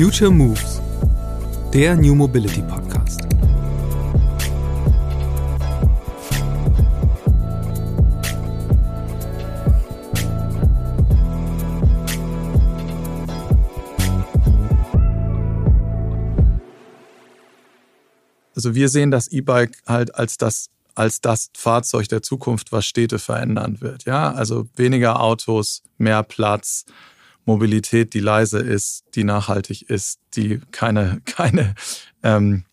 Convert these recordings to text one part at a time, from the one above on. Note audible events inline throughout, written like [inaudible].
Future Moves, der New Mobility Podcast. Also wir sehen das E-Bike halt als das als das Fahrzeug der Zukunft, was Städte verändern wird. Ja, also weniger Autos, mehr Platz, Mobilität, die leise ist, die nachhaltig ist, die keine [laughs] keine ähm,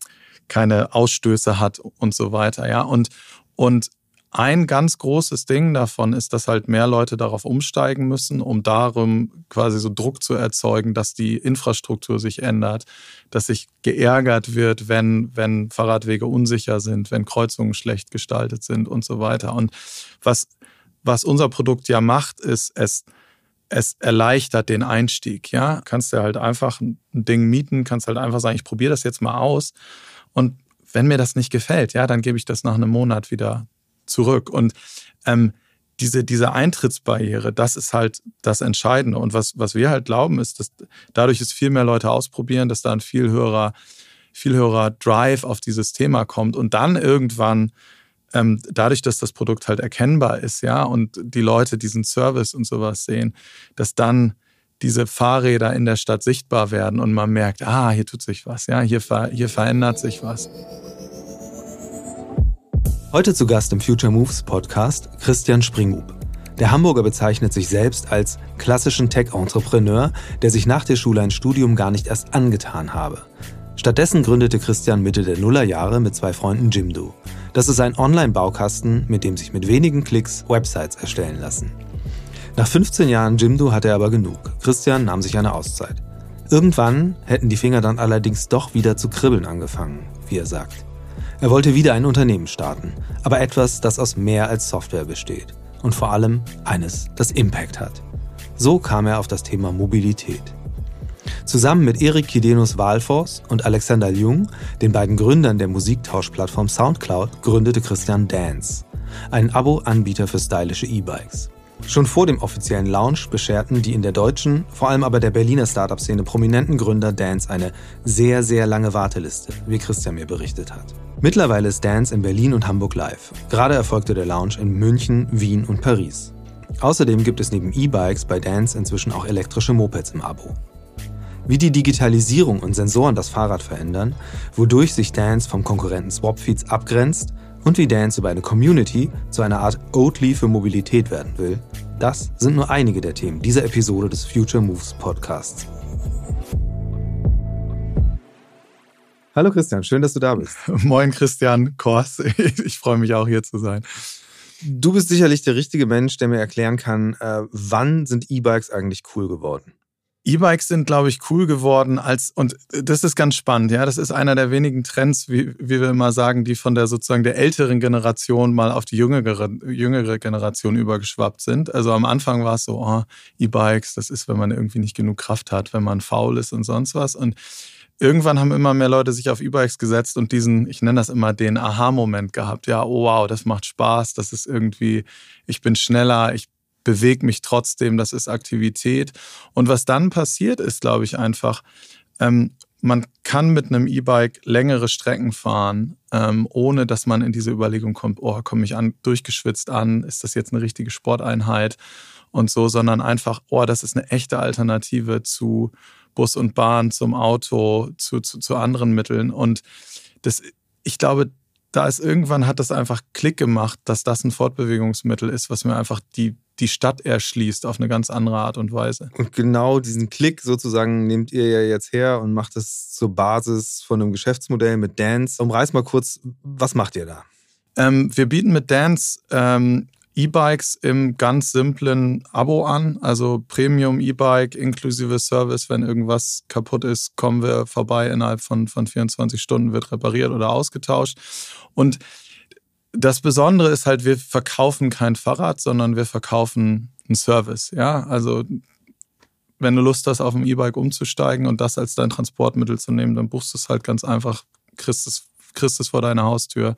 keine Ausstöße hat und so weiter. Ja, und und ein ganz großes Ding davon ist, dass halt mehr Leute darauf umsteigen müssen, um darum quasi so Druck zu erzeugen, dass die Infrastruktur sich ändert, dass sich geärgert wird, wenn, wenn Fahrradwege unsicher sind, wenn Kreuzungen schlecht gestaltet sind und so weiter. Und was, was unser Produkt ja macht, ist, es, es erleichtert den Einstieg. Ja, kannst du halt einfach ein Ding mieten, kannst halt einfach sagen, ich probiere das jetzt mal aus. Und wenn mir das nicht gefällt, ja, dann gebe ich das nach einem Monat wieder zurück. Und ähm, diese, diese Eintrittsbarriere, das ist halt das Entscheidende. Und was, was wir halt glauben, ist, dass dadurch es viel mehr Leute ausprobieren, dass da ein viel höherer, viel höherer Drive auf dieses Thema kommt und dann irgendwann ähm, dadurch, dass das Produkt halt erkennbar ist, ja, und die Leute diesen Service und sowas sehen, dass dann diese Fahrräder in der Stadt sichtbar werden und man merkt, ah, hier tut sich was, ja, hier, hier verändert sich was. Heute zu Gast im Future Moves Podcast Christian Springhub. Der Hamburger bezeichnet sich selbst als klassischen Tech-Entrepreneur, der sich nach der Schule ein Studium gar nicht erst angetan habe. Stattdessen gründete Christian Mitte der Nullerjahre mit zwei Freunden Jimdo. Das ist ein Online-Baukasten, mit dem sich mit wenigen Klicks Websites erstellen lassen. Nach 15 Jahren Jimdo hatte er aber genug. Christian nahm sich eine Auszeit. Irgendwann hätten die Finger dann allerdings doch wieder zu kribbeln angefangen, wie er sagt. Er wollte wieder ein Unternehmen starten, aber etwas, das aus mehr als Software besteht. Und vor allem eines, das Impact hat. So kam er auf das Thema Mobilität. Zusammen mit Erik Kidenus Walfors und Alexander Jung, den beiden Gründern der Musiktauschplattform Soundcloud, gründete Christian Dance, einen Abo-Anbieter für stylische E-Bikes. Schon vor dem offiziellen Launch bescherten die in der deutschen, vor allem aber der Berliner Startup-Szene prominenten Gründer Dance eine sehr, sehr lange Warteliste, wie Christian mir berichtet hat. Mittlerweile ist Dance in Berlin und Hamburg live. Gerade erfolgte der Launch in München, Wien und Paris. Außerdem gibt es neben E-Bikes bei Dance inzwischen auch elektrische Mopeds im Abo. Wie die Digitalisierung und Sensoren das Fahrrad verändern, wodurch sich Dance vom Konkurrenten Swapfeeds abgrenzt und wie Dance über eine Community zu einer Art Oatly für Mobilität werden will, das sind nur einige der Themen dieser Episode des Future Moves Podcasts. Hallo Christian, schön, dass du da bist. [laughs] Moin Christian Kors, [laughs] ich freue mich auch hier zu sein. Du bist sicherlich der richtige Mensch, der mir erklären kann, äh, wann sind E-Bikes eigentlich cool geworden? E-Bikes sind, glaube ich, cool geworden als, und das ist ganz spannend, ja, das ist einer der wenigen Trends, wie, wie wir immer sagen, die von der sozusagen der älteren Generation mal auf die jüngere, jüngere Generation übergeschwappt sind. Also am Anfang war es so, oh, E-Bikes, das ist, wenn man irgendwie nicht genug Kraft hat, wenn man faul ist und sonst was. Und irgendwann haben immer mehr Leute sich auf E-Bikes gesetzt und diesen, ich nenne das immer den Aha-Moment gehabt. Ja, oh wow, das macht Spaß, das ist irgendwie, ich bin schneller, ich bewege mich trotzdem, das ist Aktivität. Und was dann passiert ist, glaube ich, einfach, ähm, man kann mit einem E-Bike längere Strecken fahren, ähm, ohne dass man in diese Überlegung kommt, oh, komme ich an, durchgeschwitzt an, ist das jetzt eine richtige Sporteinheit und so, sondern einfach, oh, das ist eine echte Alternative zu Bus und Bahn, zum Auto, zu, zu, zu anderen Mitteln. Und das, ich glaube, da ist irgendwann hat das einfach Klick gemacht, dass das ein Fortbewegungsmittel ist, was mir einfach die, die Stadt erschließt auf eine ganz andere Art und Weise. Und genau diesen Klick sozusagen nehmt ihr ja jetzt her und macht es zur Basis von einem Geschäftsmodell mit Dance. Umreiß mal kurz, was macht ihr da? Ähm, wir bieten mit Dance ähm, E-Bikes im ganz simplen Abo an, also Premium E-Bike inklusive Service. Wenn irgendwas kaputt ist, kommen wir vorbei. Innerhalb von, von 24 Stunden wird repariert oder ausgetauscht. Und das Besondere ist halt, wir verkaufen kein Fahrrad, sondern wir verkaufen einen Service. Ja, also wenn du Lust hast, auf ein E-Bike umzusteigen und das als dein Transportmittel zu nehmen, dann buchst du es halt ganz einfach, kriegst es, kriegst es vor deiner Haustür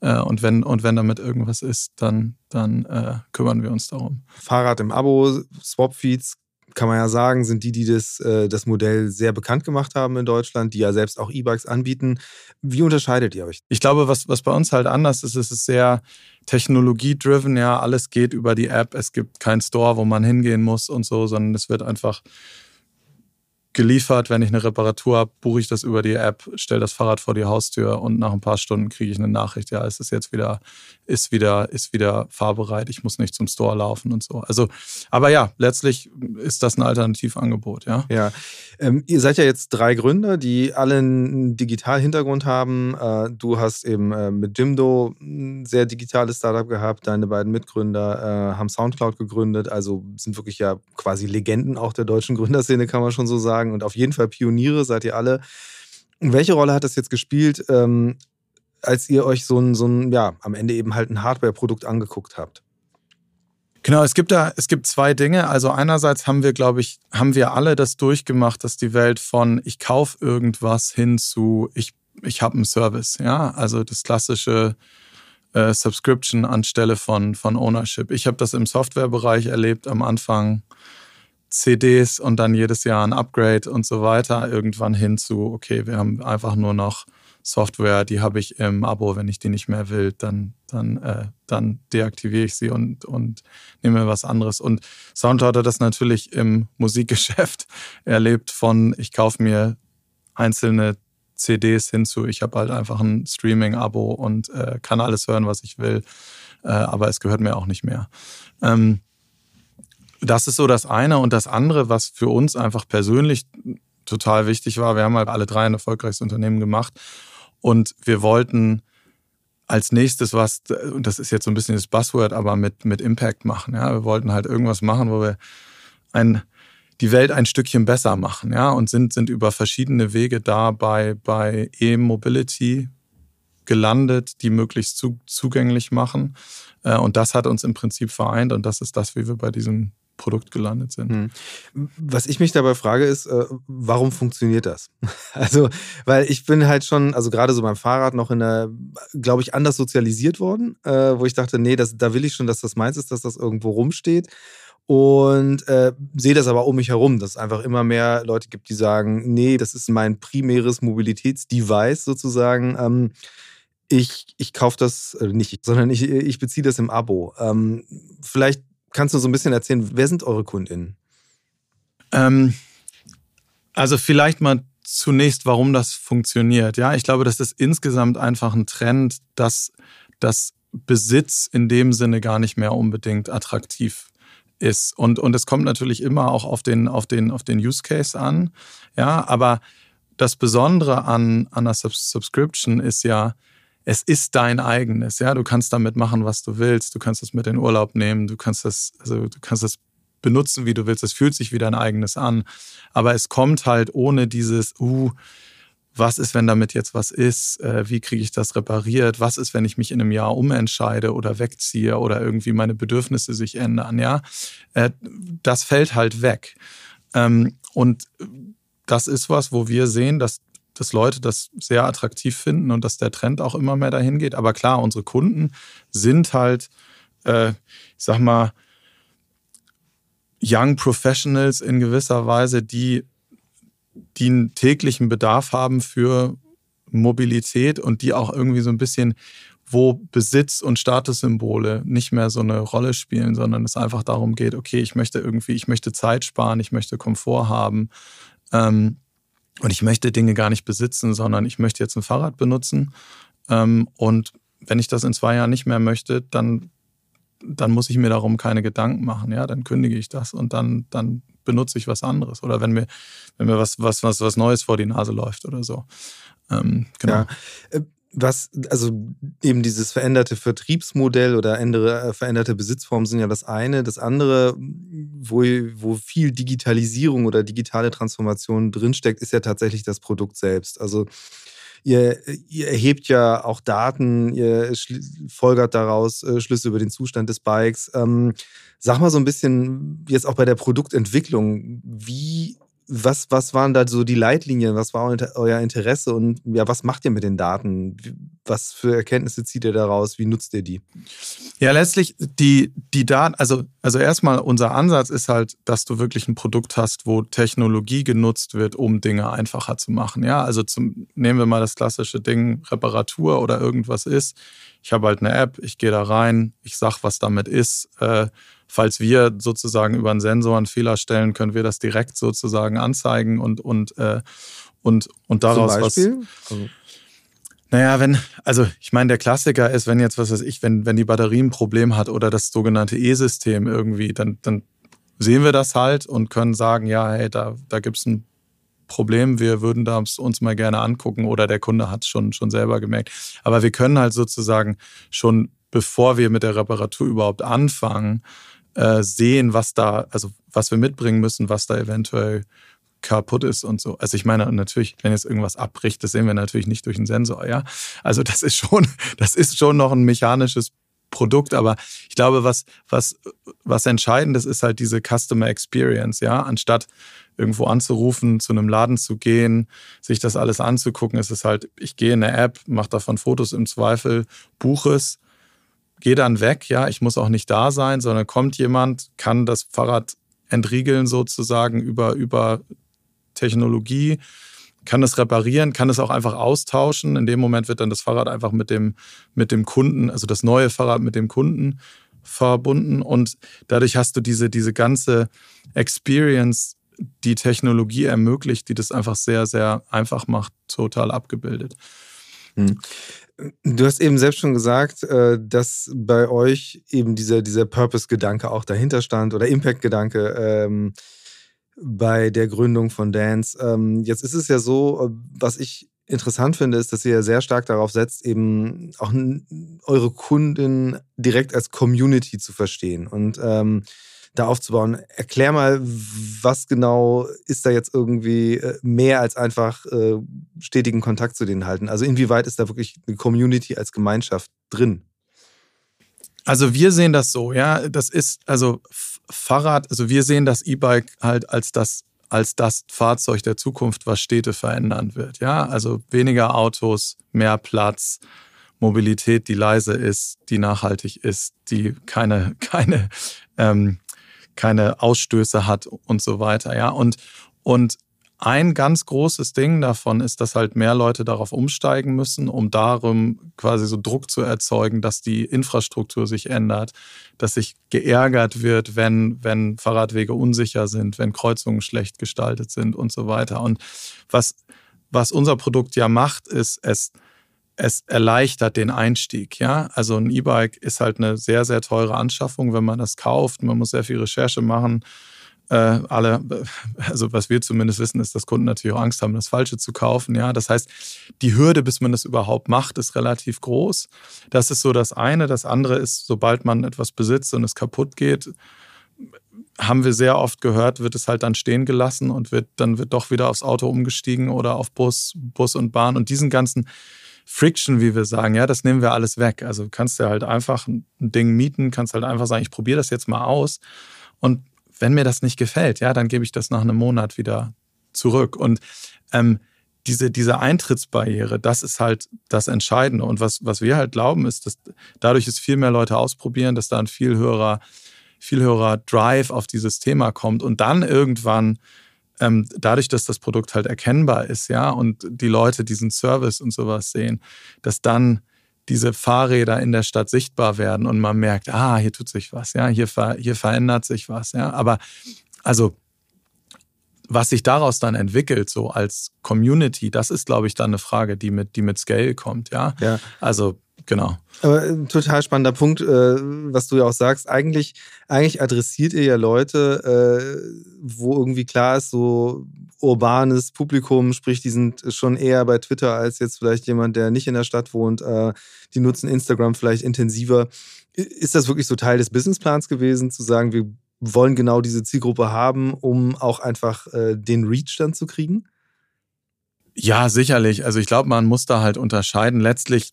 äh, und, wenn, und wenn damit irgendwas ist, dann, dann äh, kümmern wir uns darum. Fahrrad im Abo, Swapfeeds kann man ja sagen, sind die, die das, äh, das Modell sehr bekannt gemacht haben in Deutschland, die ja selbst auch E-Bikes anbieten. Wie unterscheidet ihr euch? Ich glaube, was, was bei uns halt anders ist, ist es sehr technologiedriven. Ja, alles geht über die App. Es gibt keinen Store, wo man hingehen muss und so, sondern es wird einfach geliefert. Wenn ich eine Reparatur habe, buche ich das über die App, stelle das Fahrrad vor die Haustür und nach ein paar Stunden kriege ich eine Nachricht, ja, es ist jetzt wieder, ist wieder, ist wieder fahrbereit, ich muss nicht zum Store laufen und so. Also, aber ja, letztlich ist das ein Alternativangebot, ja. Ja. Ähm, ihr seid ja jetzt drei Gründer, die alle einen Digital-Hintergrund haben. Äh, du hast eben äh, mit Jimdo ein sehr digitales Startup gehabt, deine beiden Mitgründer äh, haben Soundcloud gegründet, also sind wirklich ja quasi Legenden auch der deutschen Gründerszene, kann man schon so sagen sagen. Und auf jeden Fall Pioniere seid ihr alle. welche Rolle hat das jetzt gespielt, ähm, als ihr euch so ein, so ein, ja, am Ende eben halt ein Hardware-Produkt angeguckt habt? Genau, es gibt da, es gibt zwei Dinge. Also einerseits haben wir, glaube ich, haben wir alle das durchgemacht, dass die Welt von ich kaufe irgendwas hin zu ich, ich habe einen Service, ja. Also das klassische äh, Subscription anstelle von, von Ownership. Ich habe das im Softwarebereich erlebt am Anfang CDs und dann jedes Jahr ein Upgrade und so weiter, irgendwann hin zu, okay, wir haben einfach nur noch Software, die habe ich im Abo, wenn ich die nicht mehr will, dann, dann, äh, dann deaktiviere ich sie und, und nehme was anderes. Und Soundcloud hat das natürlich im [laughs] Musikgeschäft erlebt von, ich kaufe mir einzelne CDs hinzu, ich habe halt einfach ein Streaming-Abo und äh, kann alles hören, was ich will, äh, aber es gehört mir auch nicht mehr. Ähm, das ist so das eine. Und das andere, was für uns einfach persönlich total wichtig war, wir haben halt alle drei ein erfolgreiches Unternehmen gemacht und wir wollten als nächstes was, und das ist jetzt so ein bisschen das Buzzword, aber mit, mit Impact machen. Ja? Wir wollten halt irgendwas machen, wo wir ein, die Welt ein Stückchen besser machen, ja, und sind, sind über verschiedene Wege da bei, bei E-Mobility gelandet, die möglichst zu, zugänglich machen. Äh, und das hat uns im Prinzip vereint und das ist das, wie wir bei diesem Produkt gelandet sind. Hm. Was ich mich dabei frage, ist, äh, warum funktioniert das? [laughs] Also, weil ich bin halt schon, also gerade so beim Fahrrad noch in der, glaube ich, anders sozialisiert worden, äh, wo ich dachte, nee, das, da will ich schon, dass das meins ist, dass das irgendwo rumsteht. Und äh, sehe das aber um mich herum, dass es einfach immer mehr Leute gibt, die sagen, nee, das ist mein primäres Mobilitätsdevice sozusagen. Ähm, ich, ich kaufe das äh, nicht, sondern ich, ich beziehe das im Abo. Ähm, vielleicht kannst du so ein bisschen erzählen, wer sind eure KundInnen? Ähm, also vielleicht mal zunächst, warum das funktioniert. Ja, ich glaube, das ist insgesamt einfach ein Trend, dass das Besitz in dem Sinne gar nicht mehr unbedingt attraktiv ist. Und, und es kommt natürlich immer auch auf den, auf den, auf den Use Case an. Ja, aber das Besondere an, an einer Subscription ist ja, es ist dein eigenes, ja. Du kannst damit machen, was du willst. Du kannst es mit in Urlaub nehmen. Du kannst das, also du kannst das benutzen, wie du willst. Es fühlt sich wie dein eigenes an. Aber es kommt halt ohne dieses, uh, was ist, wenn damit jetzt was ist? Äh, wie kriege ich das repariert? Was ist, wenn ich mich in einem Jahr umentscheide oder wegziehe oder irgendwie meine Bedürfnisse sich ändern? Ja, äh, das fällt halt weg. Ähm, und das ist was, wo wir sehen, dass dass Leute das sehr attraktiv finden und dass der Trend auch immer mehr dahin geht. Aber klar, unsere Kunden sind halt, äh, ich sag mal, Young Professionals in gewisser Weise, die, die einen täglichen Bedarf haben für Mobilität und die auch irgendwie so ein bisschen, wo Besitz und Statussymbole nicht mehr so eine Rolle spielen, sondern es einfach darum geht, okay, ich möchte irgendwie, ich möchte Zeit sparen, ich möchte Komfort haben. Ähm, und ich möchte Dinge gar nicht besitzen, sondern ich möchte jetzt ein Fahrrad benutzen. Ähm, und wenn ich das in zwei Jahren nicht mehr möchte, dann, dann muss ich mir darum keine Gedanken machen. Ja, dann kündige ich das und dann, dann benutze ich was anderes. Oder wenn mir, wenn mir was, was, was, was Neues vor die Nase läuft oder so. Ähm, genau. Ja. Was, also eben dieses veränderte Vertriebsmodell oder andere, äh, veränderte Besitzformen sind ja das eine. Das andere, wo, wo viel Digitalisierung oder digitale Transformation drinsteckt, ist ja tatsächlich das Produkt selbst. Also ihr, ihr erhebt ja auch Daten, ihr folgert daraus äh, Schlüsse über den Zustand des Bikes. Ähm, sag mal so ein bisschen jetzt auch bei der Produktentwicklung, wie was, was waren da so die Leitlinien? Was war euer Interesse und ja, was macht ihr mit den Daten? Was für Erkenntnisse zieht ihr daraus? Wie nutzt ihr die? Ja, letztlich die, die Daten, also, also erstmal unser Ansatz ist halt, dass du wirklich ein Produkt hast, wo Technologie genutzt wird, um Dinge einfacher zu machen. Ja, also zum, nehmen wir mal das klassische Ding, Reparatur oder irgendwas ist. Ich habe halt eine App, ich gehe da rein, ich sag, was damit ist. Äh, falls wir sozusagen über einen Sensor einen Fehler stellen, können wir das direkt sozusagen anzeigen und, und, äh, und, und daraus Zum Beispiel? was. Also. Naja, wenn, also ich meine, der Klassiker ist, wenn jetzt, was weiß ich, wenn, wenn die Batterie ein Problem hat oder das sogenannte E-System irgendwie, dann, dann sehen wir das halt und können sagen, ja, hey, da, da gibt es ein Problem, wir würden das uns mal gerne angucken oder der Kunde hat es schon, schon selber gemerkt. Aber wir können halt sozusagen schon, bevor wir mit der Reparatur überhaupt anfangen, äh, sehen, was da, also was wir mitbringen müssen, was da eventuell kaputt ist und so. Also ich meine natürlich, wenn jetzt irgendwas abbricht, das sehen wir natürlich nicht durch einen Sensor, ja. Also das ist schon, [laughs] das ist schon noch ein mechanisches Produkt, aber ich glaube, was, was, was entscheidend ist, ist halt diese Customer Experience, ja. Anstatt irgendwo anzurufen, zu einem Laden zu gehen, sich das alles anzugucken, ist es halt, ich gehe in eine App, mache davon Fotos im Zweifel, buche es gehe dann weg, ja, ich muss auch nicht da sein, sondern kommt jemand, kann das Fahrrad entriegeln sozusagen über, über Technologie, kann es reparieren, kann es auch einfach austauschen. In dem Moment wird dann das Fahrrad einfach mit dem, mit dem Kunden, also das neue Fahrrad mit dem Kunden verbunden und dadurch hast du diese, diese ganze Experience, die Technologie ermöglicht, die das einfach sehr, sehr einfach macht, total abgebildet. Hm. Du hast eben selbst schon gesagt, äh, dass bei euch eben dieser, dieser Purpose-Gedanke auch dahinter stand oder Impact-Gedanke ähm, bei der Gründung von Dance. Ähm, jetzt ist es ja so, äh, was ich interessant finde, ist, dass ihr sehr stark darauf setzt, eben auch eure Kunden direkt als Community zu verstehen. Und ähm, da aufzubauen. Erklär mal, was genau ist da jetzt irgendwie äh, mehr als einfach äh, stetigen Kontakt zu denen halten? Also inwieweit ist da wirklich eine Community als Gemeinschaft drin? Also wir sehen das so, ja, das ist also Fahrrad, also wir sehen das E-Bike halt als das als das Fahrzeug der Zukunft, was Städte verändern wird. Ja, also weniger Autos, mehr Platz, Mobilität, die leise ist, die nachhaltig ist, die keine [laughs] keine ähm, keine Ausstöße hat und so weiter. Ja, und, und ein ganz großes Ding davon ist, dass halt mehr Leute darauf umsteigen müssen, um darum quasi so Druck zu erzeugen, dass die Infrastruktur sich ändert, dass sich geärgert wird, wenn, wenn Fahrradwege unsicher sind, wenn Kreuzungen schlecht gestaltet sind und so weiter. Und was, was unser Produkt ja macht, ist, es es erleichtert den Einstieg. Ja, also ein E-Bike ist halt eine sehr, sehr teure Anschaffung, wenn man das kauft. Man muss sehr viel Recherche machen. Äh, alle, also was wir zumindest wissen, ist, dass Kunden natürlich auch Angst haben, das Falsche zu kaufen. Ja, das heißt, die Hürde, bis man das überhaupt macht, ist relativ groß. Das ist so das eine. Das andere ist, sobald man etwas besitzt und es kaputt geht, haben wir sehr oft gehört, wird es halt dann stehen gelassen und wird dann wird doch wieder aufs Auto umgestiegen oder auf Bus, Bus und Bahn und diesen ganzen Friction, wie wir sagen, ja, das nehmen wir alles weg. Also kannst du halt einfach ein Ding mieten, kannst halt einfach sagen, ich probiere das jetzt mal aus. Und wenn mir das nicht gefällt, ja, dann gebe ich das nach einem Monat wieder zurück. Und ähm, diese, diese Eintrittsbarriere, das ist halt das Entscheidende. Und was, was wir halt glauben, ist, dass dadurch es viel mehr Leute ausprobieren, dass da ein viel höherer, viel höherer Drive auf dieses Thema kommt und dann irgendwann ähm, dadurch, dass das Produkt halt erkennbar ist, ja, und die Leute diesen Service und sowas sehen, dass dann diese Fahrräder in der Stadt sichtbar werden und man merkt, ah, hier tut sich was, ja, hier, ver hier verändert sich was, ja. Aber also was sich daraus dann entwickelt, so als Community, das ist, glaube ich, dann eine Frage, die mit, die mit Scale kommt, ja. ja. Also Genau. Aber ein total spannender Punkt, äh, was du ja auch sagst. Eigentlich, eigentlich adressiert ihr ja Leute, äh, wo irgendwie klar ist, so urbanes Publikum, sprich, die sind schon eher bei Twitter als jetzt vielleicht jemand, der nicht in der Stadt wohnt. Äh, die nutzen Instagram vielleicht intensiver. Ist das wirklich so Teil des Businessplans gewesen, zu sagen, wir wollen genau diese Zielgruppe haben, um auch einfach äh, den Reach dann zu kriegen? Ja, sicherlich. Also ich glaube, man muss da halt unterscheiden. Letztlich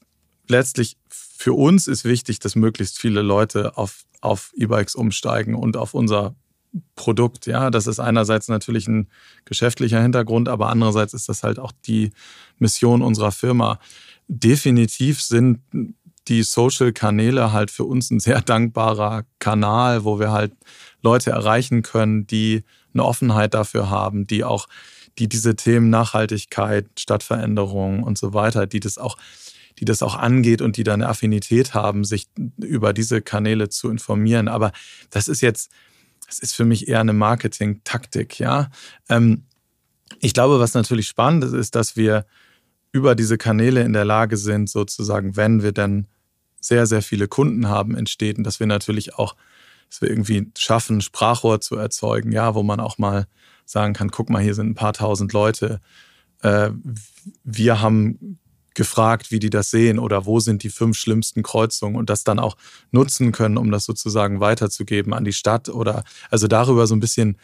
letztlich für uns ist wichtig, dass möglichst viele Leute auf, auf E-Bikes umsteigen und auf unser Produkt. Ja, das ist einerseits natürlich ein geschäftlicher Hintergrund, aber andererseits ist das halt auch die Mission unserer Firma. Definitiv sind die Social-Kanäle halt für uns ein sehr dankbarer Kanal, wo wir halt Leute erreichen können, die eine Offenheit dafür haben, die auch, die diese Themen Nachhaltigkeit, Stadtveränderung und so weiter, die das auch, die das auch angeht und die da eine Affinität haben, sich über diese Kanäle zu informieren. Aber das ist jetzt, das ist für mich eher eine Marketing-Taktik, ja. Ähm, ich glaube, was natürlich spannend ist, ist, dass wir über diese Kanäle in der Lage sind, sozusagen, wenn wir dann sehr, sehr viele Kunden haben in Städten, dass wir natürlich auch, dass wir irgendwie schaffen, Sprachrohr zu erzeugen, ja, wo man auch mal sagen kann, guck mal, hier sind ein paar tausend Leute. Äh, wir haben gefragt, wie die das sehen oder wo sind die fünf schlimmsten Kreuzungen und das dann auch nutzen können, um das sozusagen weiterzugeben an die Stadt oder also darüber so ein bisschen,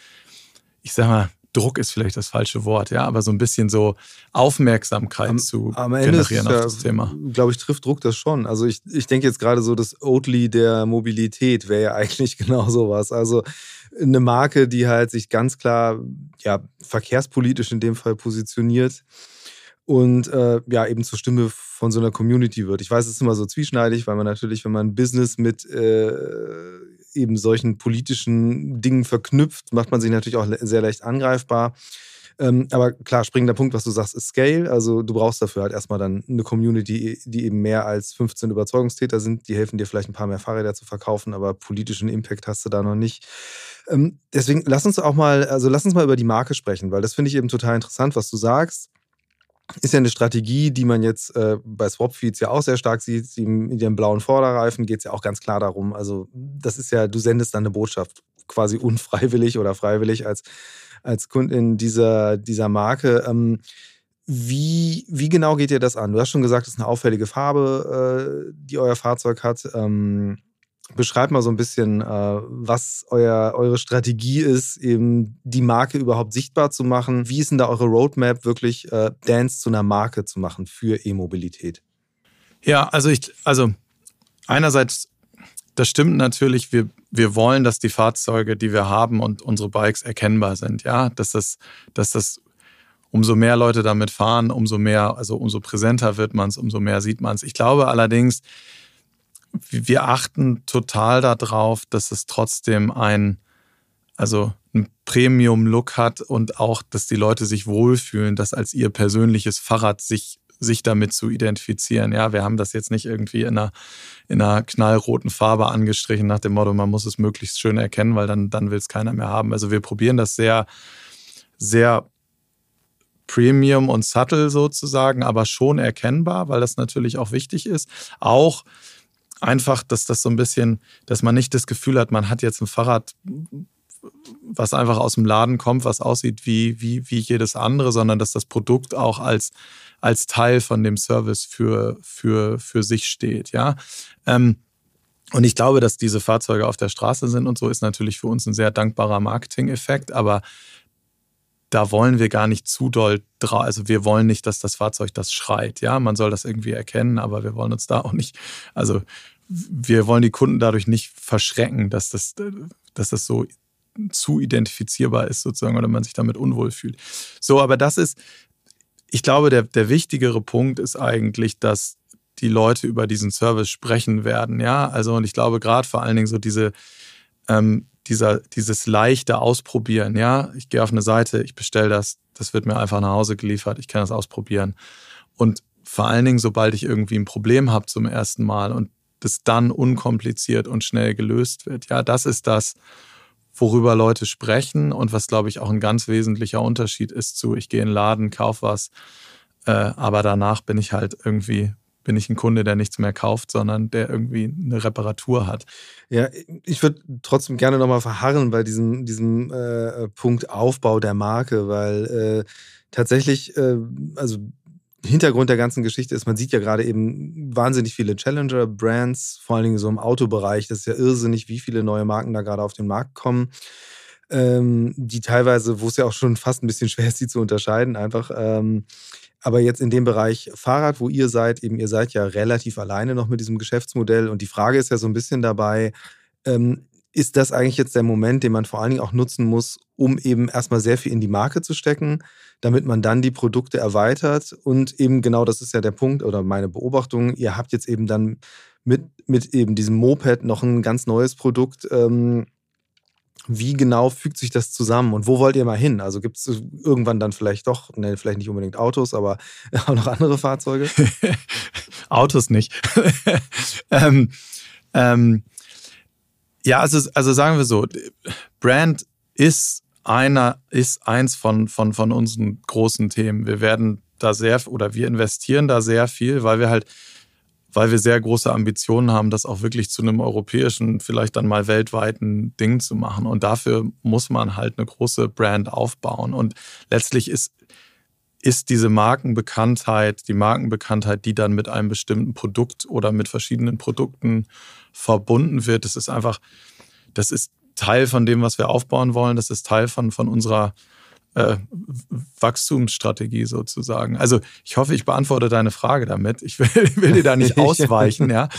ich sag mal, Druck ist vielleicht das falsche Wort, ja, aber so ein bisschen so Aufmerksamkeit am, zu am generieren auf das Thema. Glaube ich, trifft Druck das schon. Also ich, ich denke jetzt gerade so, das Oatly der Mobilität wäre ja [laughs] eigentlich genau sowas. Also eine Marke, die halt sich ganz klar ja, verkehrspolitisch in dem Fall positioniert und äh, ja eben zur Stimme von so einer Community wird. Ich weiß, es ist immer so zwieschneidig, weil man natürlich, wenn man Business mit äh, eben solchen politischen Dingen verknüpft, macht man sich natürlich auch sehr leicht angreifbar. Ähm, aber klar, springender Punkt, was du sagst, ist Scale. Also du brauchst dafür halt erstmal dann eine Community, die eben mehr als 15 Überzeugungstäter sind. Die helfen dir vielleicht ein paar mehr Fahrräder zu verkaufen, aber politischen Impact hast du da noch nicht. Ähm, deswegen lass uns auch mal, also lass uns mal über die Marke sprechen, weil das finde ich eben total interessant, was du sagst ist ja eine Strategie, die man jetzt äh, bei Swapfeeds ja auch sehr stark sieht. In ihrem blauen Vorderreifen geht es ja auch ganz klar darum. Also, das ist ja, du sendest dann eine Botschaft quasi unfreiwillig oder freiwillig als, als Kundin dieser, dieser Marke. Ähm, wie, wie genau geht ihr das an? Du hast schon gesagt, es ist eine auffällige Farbe, äh, die euer Fahrzeug hat. Ähm, beschreibt mal so ein bisschen, äh, was euer, eure Strategie ist, eben die Marke überhaupt sichtbar zu machen. Wie ist denn da eure Roadmap, wirklich äh, Dance zu einer Marke zu machen für E-Mobilität? Ja, also ich, also einerseits, das stimmt natürlich, wir, wir wollen, dass die Fahrzeuge, die wir haben und unsere Bikes erkennbar sind, ja, dass das, dass das umso mehr Leute damit fahren, umso mehr, also umso präsenter wird man es, umso mehr sieht man es. Ich glaube allerdings, wir achten total darauf, dass es trotzdem ein, also ein Premium-Look hat und auch, dass die Leute sich wohlfühlen, das als ihr persönliches Fahrrad sich, sich damit zu identifizieren. Ja, wir haben das jetzt nicht irgendwie in einer, in einer knallroten Farbe angestrichen nach dem Motto, man muss es möglichst schön erkennen, weil dann, dann will es keiner mehr haben. Also wir probieren das sehr, sehr Premium und subtle sozusagen, aber schon erkennbar, weil das natürlich auch wichtig ist. Auch einfach, dass das so ein bisschen, dass man nicht das Gefühl hat, man hat jetzt ein Fahrrad, was einfach aus dem Laden kommt, was aussieht wie, wie, wie jedes andere, sondern dass das Produkt auch als, als Teil von dem Service für, für, für sich steht. Ja. Ähm, und ich glaube, dass diese Fahrzeuge auf der Straße sind und so ist natürlich für uns ein sehr dankbarer Marketing-Effekt, aber da wollen wir gar nicht zu doll drauf. Also wir wollen nicht, dass das Fahrzeug das schreit. Ja, man soll das irgendwie erkennen, aber wir wollen uns da auch nicht, also wir wollen die Kunden dadurch nicht verschrecken, dass das, dass das so zu identifizierbar ist sozusagen oder man sich damit unwohl fühlt. So, aber das ist, ich glaube, der, der wichtigere Punkt ist eigentlich, dass die Leute über diesen Service sprechen werden. Ja, also und ich glaube gerade vor allen Dingen so diese, ähm, dieser, dieses leichte Ausprobieren, ja, ich gehe auf eine Seite, ich bestelle das, das wird mir einfach nach Hause geliefert, ich kann das ausprobieren. Und vor allen Dingen, sobald ich irgendwie ein Problem habe zum ersten Mal und das dann unkompliziert und schnell gelöst wird, ja, das ist das, worüber Leute sprechen und was, glaube ich, auch ein ganz wesentlicher Unterschied ist zu, ich gehe in den Laden, kaufe was, äh, aber danach bin ich halt irgendwie bin ich ein Kunde, der nichts mehr kauft, sondern der irgendwie eine Reparatur hat. Ja, ich würde trotzdem gerne nochmal verharren bei diesem, diesem äh, Punkt Aufbau der Marke, weil äh, tatsächlich, äh, also Hintergrund der ganzen Geschichte ist, man sieht ja gerade eben wahnsinnig viele Challenger-Brands, vor allen Dingen so im Autobereich. Das ist ja irrsinnig, wie viele neue Marken da gerade auf den Markt kommen. Ähm, die teilweise, wo es ja auch schon fast ein bisschen schwer ist, die zu unterscheiden, einfach ähm, aber jetzt in dem Bereich Fahrrad, wo ihr seid, eben ihr seid ja relativ alleine noch mit diesem Geschäftsmodell. Und die Frage ist ja so ein bisschen dabei, ähm, ist das eigentlich jetzt der Moment, den man vor allen Dingen auch nutzen muss, um eben erstmal sehr viel in die Marke zu stecken, damit man dann die Produkte erweitert und eben genau das ist ja der Punkt oder meine Beobachtung, ihr habt jetzt eben dann mit, mit eben diesem Moped noch ein ganz neues Produkt. Ähm, wie genau fügt sich das zusammen und wo wollt ihr mal hin? Also gibt es irgendwann dann vielleicht doch, ne, vielleicht nicht unbedingt Autos, aber [laughs] auch noch andere Fahrzeuge? [laughs] Autos nicht. [laughs] ähm, ähm, ja, also, also sagen wir so, Brand ist einer, ist eins von, von, von unseren großen Themen. Wir werden da sehr, oder wir investieren da sehr viel, weil wir halt, weil wir sehr große Ambitionen haben, das auch wirklich zu einem europäischen, vielleicht dann mal weltweiten Ding zu machen. Und dafür muss man halt eine große Brand aufbauen. Und letztlich ist, ist diese Markenbekanntheit, die Markenbekanntheit, die dann mit einem bestimmten Produkt oder mit verschiedenen Produkten verbunden wird. Das ist einfach, das ist Teil von dem, was wir aufbauen wollen. Das ist Teil von, von unserer äh, Wachstumsstrategie sozusagen. Also ich hoffe, ich beantworte deine Frage damit. Ich will, [laughs] will dir da nicht [laughs] ausweichen, ja.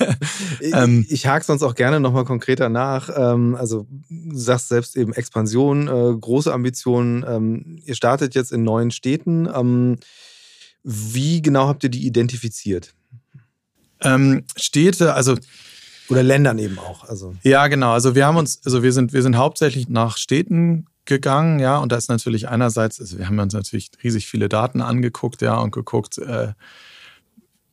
[laughs] ähm, ich, ich hake sonst auch gerne nochmal konkreter nach. Ähm, also du sagst selbst eben Expansion, äh, große Ambitionen. Ähm, ihr startet jetzt in neuen Städten. Ähm, wie genau habt ihr die identifiziert? Ähm, Städte, also oder Ländern eben auch. Also. Ja, genau. Also wir haben uns, also wir sind, wir sind hauptsächlich nach Städten gegangen, ja, und da ist natürlich einerseits, also wir haben uns natürlich riesig viele Daten angeguckt, ja, und geguckt, äh,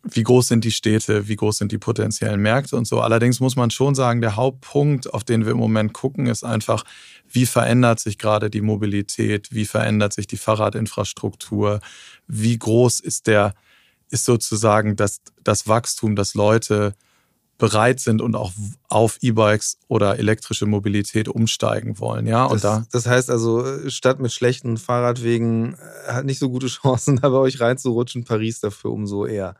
wie groß sind die Städte, wie groß sind die potenziellen Märkte und so. Allerdings muss man schon sagen, der Hauptpunkt, auf den wir im Moment gucken, ist einfach, wie verändert sich gerade die Mobilität, wie verändert sich die Fahrradinfrastruktur, wie groß ist der, ist sozusagen das, das Wachstum, dass Leute bereit sind und auch auf E-Bikes oder elektrische Mobilität umsteigen wollen. Ja, und das, da das heißt also, Stadt mit schlechten Fahrradwegen äh, hat nicht so gute [laughs] Chancen, da bei euch reinzurutschen. Paris dafür umso eher.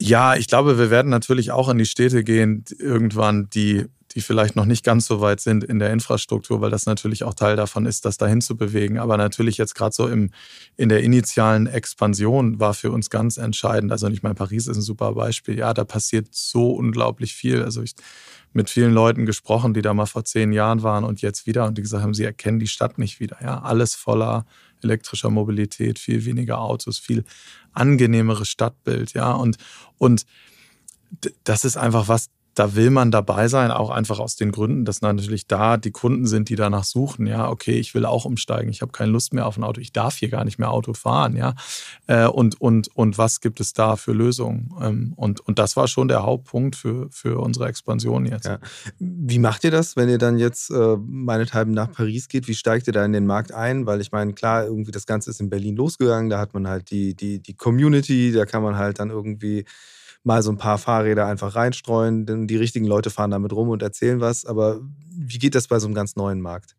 Ja, ich glaube, wir werden natürlich auch in die Städte gehen, irgendwann, die die vielleicht noch nicht ganz so weit sind in der Infrastruktur, weil das natürlich auch Teil davon ist, das dahin zu bewegen. Aber natürlich jetzt gerade so im, in der initialen Expansion war für uns ganz entscheidend. Also ich meine, Paris ist ein super Beispiel. Ja, da passiert so unglaublich viel. Also ich mit vielen Leuten gesprochen, die da mal vor zehn Jahren waren und jetzt wieder und die gesagt haben, sie erkennen die Stadt nicht wieder. Ja, alles voller elektrischer Mobilität, viel weniger Autos, viel angenehmeres Stadtbild. Ja, und, und das ist einfach was, da will man dabei sein, auch einfach aus den Gründen, dass natürlich da die Kunden sind, die danach suchen. Ja, okay, ich will auch umsteigen, ich habe keine Lust mehr auf ein Auto, ich darf hier gar nicht mehr Auto fahren. Ja, äh, und, und, und was gibt es da für Lösungen? Ähm, und, und das war schon der Hauptpunkt für, für unsere Expansion jetzt. Ja. Wie macht ihr das, wenn ihr dann jetzt äh, meinethalben nach Paris geht? Wie steigt ihr da in den Markt ein? Weil ich meine, klar, irgendwie das Ganze ist in Berlin losgegangen, da hat man halt die, die, die Community, da kann man halt dann irgendwie mal so ein paar Fahrräder einfach reinstreuen, denn die richtigen Leute fahren damit rum und erzählen was. Aber wie geht das bei so einem ganz neuen Markt?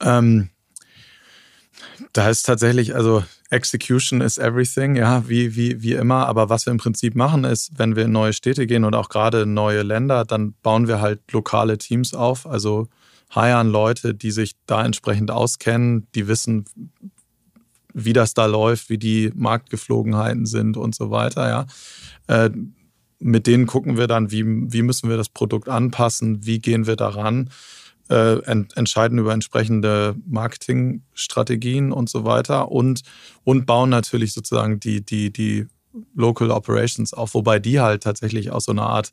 Ähm, da ist tatsächlich, also Execution is everything, ja, wie, wie, wie immer. Aber was wir im Prinzip machen, ist, wenn wir in neue Städte gehen und auch gerade in neue Länder, dann bauen wir halt lokale Teams auf. Also hiren Leute, die sich da entsprechend auskennen, die wissen, wie das da läuft, wie die Marktgeflogenheiten sind und so weiter, ja. Mit denen gucken wir dann, wie, wie müssen wir das Produkt anpassen, wie gehen wir daran, äh, ent, entscheiden über entsprechende Marketingstrategien und so weiter und, und bauen natürlich sozusagen die, die, die Local Operations auf, wobei die halt tatsächlich aus so einer Art,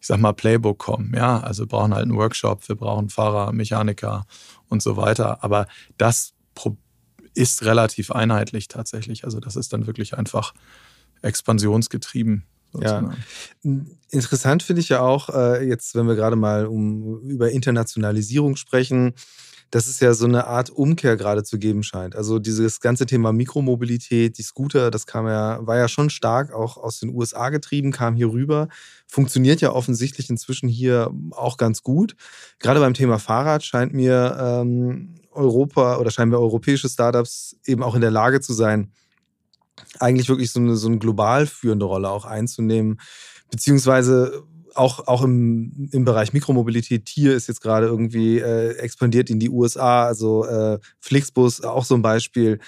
ich sag mal, Playbook kommen. Ja, also wir brauchen halt einen Workshop, wir brauchen Fahrer, Mechaniker und so weiter. Aber das ist relativ einheitlich tatsächlich. Also das ist dann wirklich einfach expansionsgetrieben. Ja. Interessant finde ich ja auch, äh, jetzt, wenn wir gerade mal um, über Internationalisierung sprechen, dass es ja so eine Art Umkehr gerade zu geben scheint. Also dieses ganze Thema Mikromobilität, die Scooter, das kam ja, war ja schon stark auch aus den USA getrieben, kam hier rüber, funktioniert ja offensichtlich inzwischen hier auch ganz gut. Gerade beim Thema Fahrrad scheint mir ähm, Europa oder scheinen wir europäische Startups eben auch in der Lage zu sein, eigentlich wirklich so eine, so eine global führende Rolle auch einzunehmen, beziehungsweise auch, auch im, im Bereich Mikromobilität. Tier ist jetzt gerade irgendwie äh, expandiert in die USA, also äh, Flixbus auch so ein Beispiel.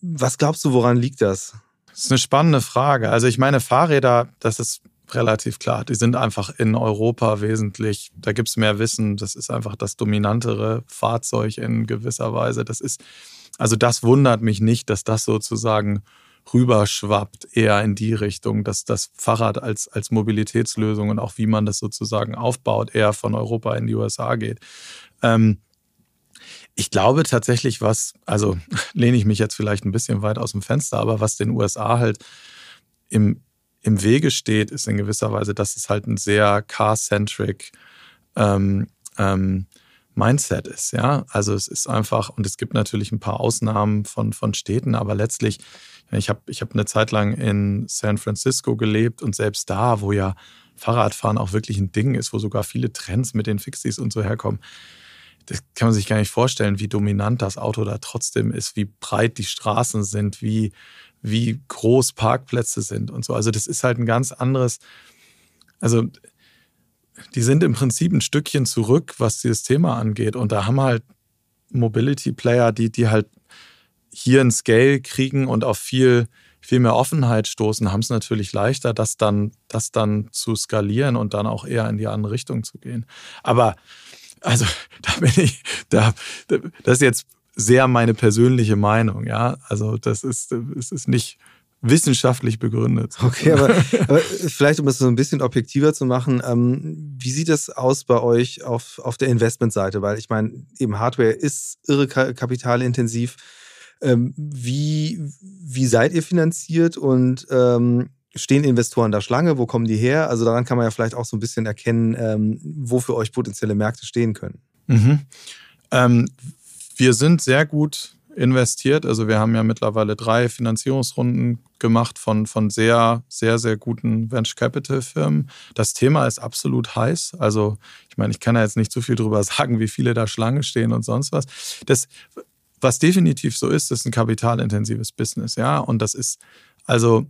Was glaubst du, woran liegt das? Das ist eine spannende Frage. Also ich meine, Fahrräder, das ist relativ klar. Die sind einfach in Europa wesentlich, da gibt es mehr Wissen, das ist einfach das dominantere Fahrzeug in gewisser Weise. Das ist, also das wundert mich nicht, dass das sozusagen rüberschwappt, eher in die Richtung, dass das Fahrrad als, als Mobilitätslösung und auch wie man das sozusagen aufbaut, eher von Europa in die USA geht. Ähm, ich glaube tatsächlich, was, also [laughs] lehne ich mich jetzt vielleicht ein bisschen weit aus dem Fenster, aber was den USA halt im, im Wege steht, ist in gewisser Weise, dass es halt ein sehr car-centric ähm, ähm, Mindset ist. Ja, also es ist einfach, und es gibt natürlich ein paar Ausnahmen von, von Städten, aber letztlich, ich habe ich hab eine Zeit lang in San Francisco gelebt und selbst da, wo ja Fahrradfahren auch wirklich ein Ding ist, wo sogar viele Trends mit den Fixies und so herkommen, das kann man sich gar nicht vorstellen, wie dominant das Auto da trotzdem ist, wie breit die Straßen sind, wie, wie groß Parkplätze sind und so. Also das ist halt ein ganz anderes, also die sind im Prinzip ein Stückchen zurück, was dieses Thema angeht. Und da haben halt Mobility Player, die, die halt hier ein Scale kriegen und auf viel, viel mehr Offenheit stoßen, haben es natürlich leichter, das dann, das dann zu skalieren und dann auch eher in die andere Richtung zu gehen. Aber also [laughs] da bin ich, da, das ist jetzt sehr meine persönliche Meinung, ja. Also das ist, es ist nicht wissenschaftlich begründet. Okay, aber, aber, vielleicht, um es so ein bisschen objektiver zu machen, ähm, wie sieht das aus bei euch auf, auf der Investmentseite? Weil ich meine, eben Hardware ist irre kapitalintensiv. Ähm, wie, wie seid ihr finanziert und ähm, stehen Investoren da Schlange? Wo kommen die her? Also daran kann man ja vielleicht auch so ein bisschen erkennen, ähm, wo für euch potenzielle Märkte stehen können. Mhm. Ähm, wir sind sehr gut investiert. Also wir haben ja mittlerweile drei Finanzierungsrunden gemacht von, von sehr, sehr, sehr guten Venture Capital Firmen. Das Thema ist absolut heiß. Also ich meine, ich kann da jetzt nicht zu viel drüber [laughs] sagen, wie viele da Schlange stehen und sonst was. Das, was definitiv so ist, ist ein kapitalintensives Business, ja. Und das ist, also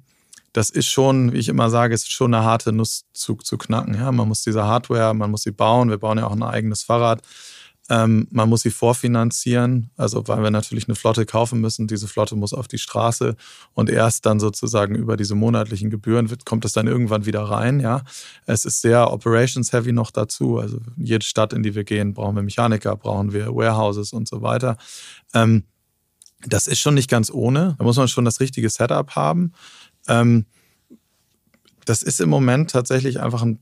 das ist schon, wie ich immer sage, ist schon eine harte Nuss zu, zu knacken. Ja? Man muss diese Hardware, man muss sie bauen. Wir bauen ja auch ein eigenes Fahrrad. Ähm, man muss sie vorfinanzieren, also weil wir natürlich eine Flotte kaufen müssen. Diese Flotte muss auf die Straße und erst dann sozusagen über diese monatlichen Gebühren wird, kommt es dann irgendwann wieder rein. Ja, es ist sehr operations-heavy noch dazu. Also jede Stadt, in die wir gehen, brauchen wir Mechaniker, brauchen wir Warehouses und so weiter. Ähm, das ist schon nicht ganz ohne. Da muss man schon das richtige Setup haben. Ähm, das ist im Moment tatsächlich einfach ein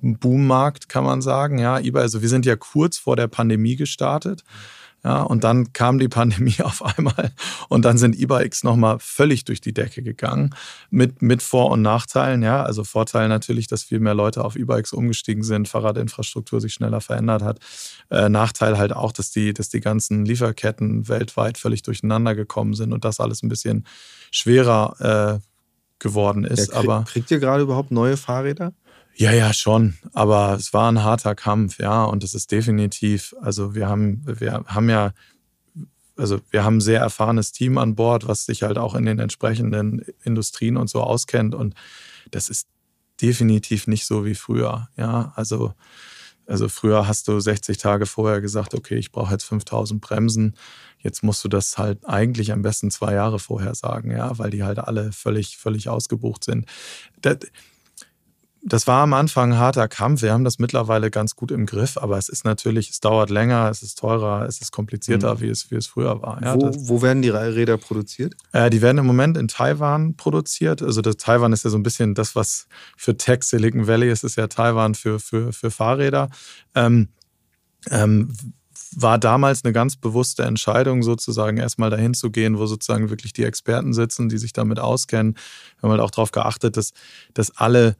Boommarkt, kann man sagen. Ja, eBay, also wir sind ja kurz vor der Pandemie gestartet. Ja, und dann kam die [laughs] Pandemie auf einmal und dann sind E-Bikes nochmal völlig durch die Decke gegangen mit, mit Vor- und Nachteilen. Ja, also Vorteil natürlich, dass viel mehr Leute auf E-Bikes umgestiegen sind, Fahrradinfrastruktur sich schneller verändert hat. Äh, Nachteil halt auch, dass die, dass die ganzen Lieferketten weltweit völlig durcheinander gekommen sind und das alles ein bisschen schwerer äh, geworden ist. Ja, krieg, aber kriegt ihr gerade überhaupt neue Fahrräder? Ja, ja, schon. Aber es war ein harter Kampf, ja. Und es ist definitiv, also wir haben, wir haben ja, also wir haben ein sehr erfahrenes Team an Bord, was sich halt auch in den entsprechenden Industrien und so auskennt. Und das ist definitiv nicht so wie früher, ja. Also, also früher hast du 60 Tage vorher gesagt, okay, ich brauche jetzt 5000 Bremsen. Jetzt musst du das halt eigentlich am besten zwei Jahre vorher sagen, ja, weil die halt alle völlig, völlig ausgebucht sind. Das, das war am Anfang ein harter Kampf. Wir haben das mittlerweile ganz gut im Griff, aber es ist natürlich, es dauert länger, es ist teurer, es ist komplizierter, mhm. wie, es, wie es früher war. Ja, wo, wo, werden die Räder produziert? Äh, die werden im Moment in Taiwan produziert. Also das Taiwan ist ja so ein bisschen das, was für Tech Silicon Valley ist, ist ja Taiwan für, für, für Fahrräder. Ähm, ähm, war damals eine ganz bewusste Entscheidung, sozusagen erstmal dahin zu gehen, wo sozusagen wirklich die Experten sitzen, die sich damit auskennen. Wir haben halt auch darauf geachtet, dass, dass alle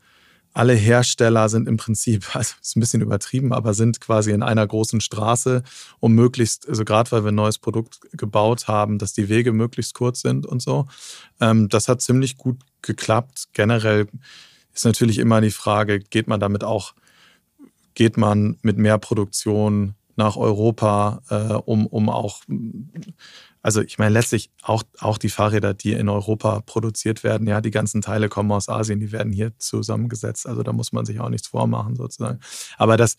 alle Hersteller sind im Prinzip, [laughs] also ist ein bisschen übertrieben, aber sind quasi in einer großen Straße, um möglichst, also gerade weil wir ein neues Produkt gebaut haben, dass die Wege möglichst kurz sind und so. Ähm, das hat ziemlich gut geklappt. Generell ist natürlich immer die Frage, geht man damit auch, geht man mit mehr Produktion nach Europa, äh, um, um auch also ich meine letztlich auch, auch die Fahrräder, die in Europa produziert werden, ja, die ganzen Teile kommen aus Asien, die werden hier zusammengesetzt. Also da muss man sich auch nichts vormachen sozusagen. Aber das,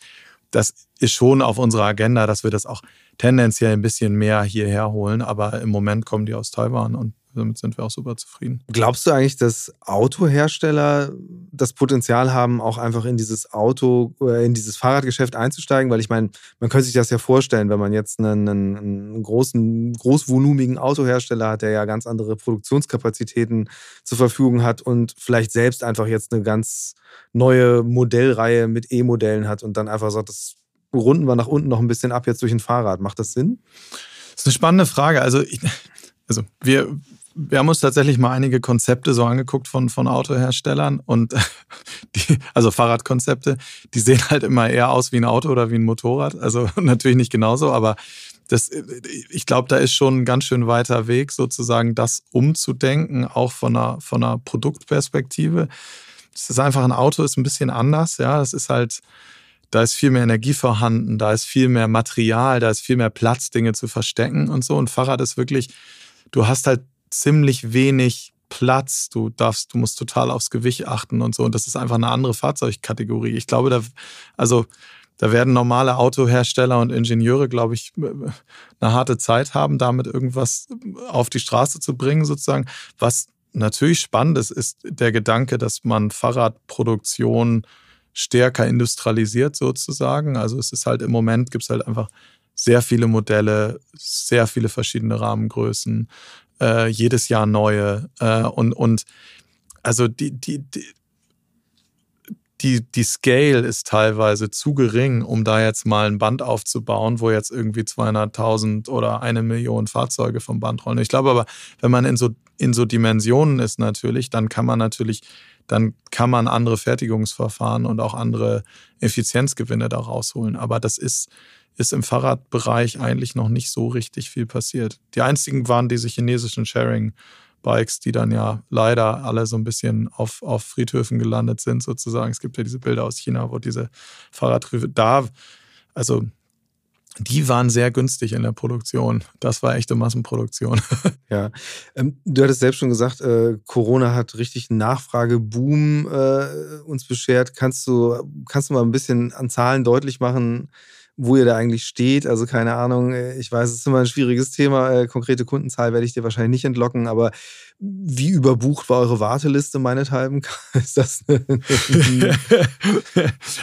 das ist schon auf unserer Agenda, dass wir das auch tendenziell ein bisschen mehr hierher holen. Aber im Moment kommen die aus Taiwan und damit sind wir auch super zufrieden. Glaubst du eigentlich, dass Autohersteller das Potenzial haben, auch einfach in dieses Auto, äh, in dieses Fahrradgeschäft einzusteigen? Weil ich meine, man könnte sich das ja vorstellen, wenn man jetzt einen, einen großen, großvolumigen Autohersteller hat, der ja ganz andere Produktionskapazitäten zur Verfügung hat und vielleicht selbst einfach jetzt eine ganz neue Modellreihe mit E-Modellen hat und dann einfach sagt, das runden wir nach unten noch ein bisschen ab jetzt durch ein Fahrrad. Macht das Sinn? Das ist eine spannende Frage. Also, ich, also wir, wir haben uns tatsächlich mal einige Konzepte so angeguckt von, von Autoherstellern und [laughs] die, also Fahrradkonzepte, die sehen halt immer eher aus wie ein Auto oder wie ein Motorrad. Also [laughs] natürlich nicht genauso, aber das, ich glaube, da ist schon ein ganz schön weiter Weg, sozusagen das umzudenken, auch von einer, von einer Produktperspektive. Das ist einfach ein Auto, ist ein bisschen anders, ja. Das ist halt, da ist viel mehr Energie vorhanden, da ist viel mehr Material, da ist viel mehr Platz, Dinge zu verstecken und so. Und Fahrrad ist wirklich, du hast halt ziemlich wenig Platz, du darfst, du musst total aufs Gewicht achten und so. Und das ist einfach eine andere Fahrzeugkategorie. Ich glaube, da, also, da werden normale Autohersteller und Ingenieure, glaube ich, eine harte Zeit haben, damit irgendwas auf die Straße zu bringen, sozusagen. Was natürlich spannend ist, ist der Gedanke, dass man Fahrradproduktion stärker industrialisiert sozusagen. Also es ist halt im Moment gibt es halt einfach sehr viele Modelle, sehr viele verschiedene Rahmengrößen, äh, jedes Jahr neue äh, und und also die die, die die, die Scale ist teilweise zu gering, um da jetzt mal ein Band aufzubauen, wo jetzt irgendwie 200.000 oder eine Million Fahrzeuge vom Band rollen. Ich glaube aber, wenn man in so, in so Dimensionen ist natürlich, dann kann man natürlich dann kann man andere Fertigungsverfahren und auch andere Effizienzgewinne da rausholen. Aber das ist, ist im Fahrradbereich eigentlich noch nicht so richtig viel passiert. Die einzigen waren diese chinesischen Sharing-Bikes, die dann ja leider alle so ein bisschen auf, auf Friedhöfen gelandet sind, sozusagen. Es gibt ja diese Bilder aus China, wo diese Fahrradhöfe da, also die waren sehr günstig in der Produktion. Das war echte Massenproduktion. [laughs] Ja, ähm, du hattest selbst schon gesagt, äh, Corona hat richtig einen Nachfrageboom äh, uns beschert. Kannst du, kannst du mal ein bisschen an Zahlen deutlich machen, wo ihr da eigentlich steht. Also keine Ahnung, äh, ich weiß, es ist immer ein schwieriges Thema. Äh, konkrete Kundenzahl werde ich dir wahrscheinlich nicht entlocken, aber wie überbucht war eure Warteliste meinethalben? [laughs] Ist das [laughs]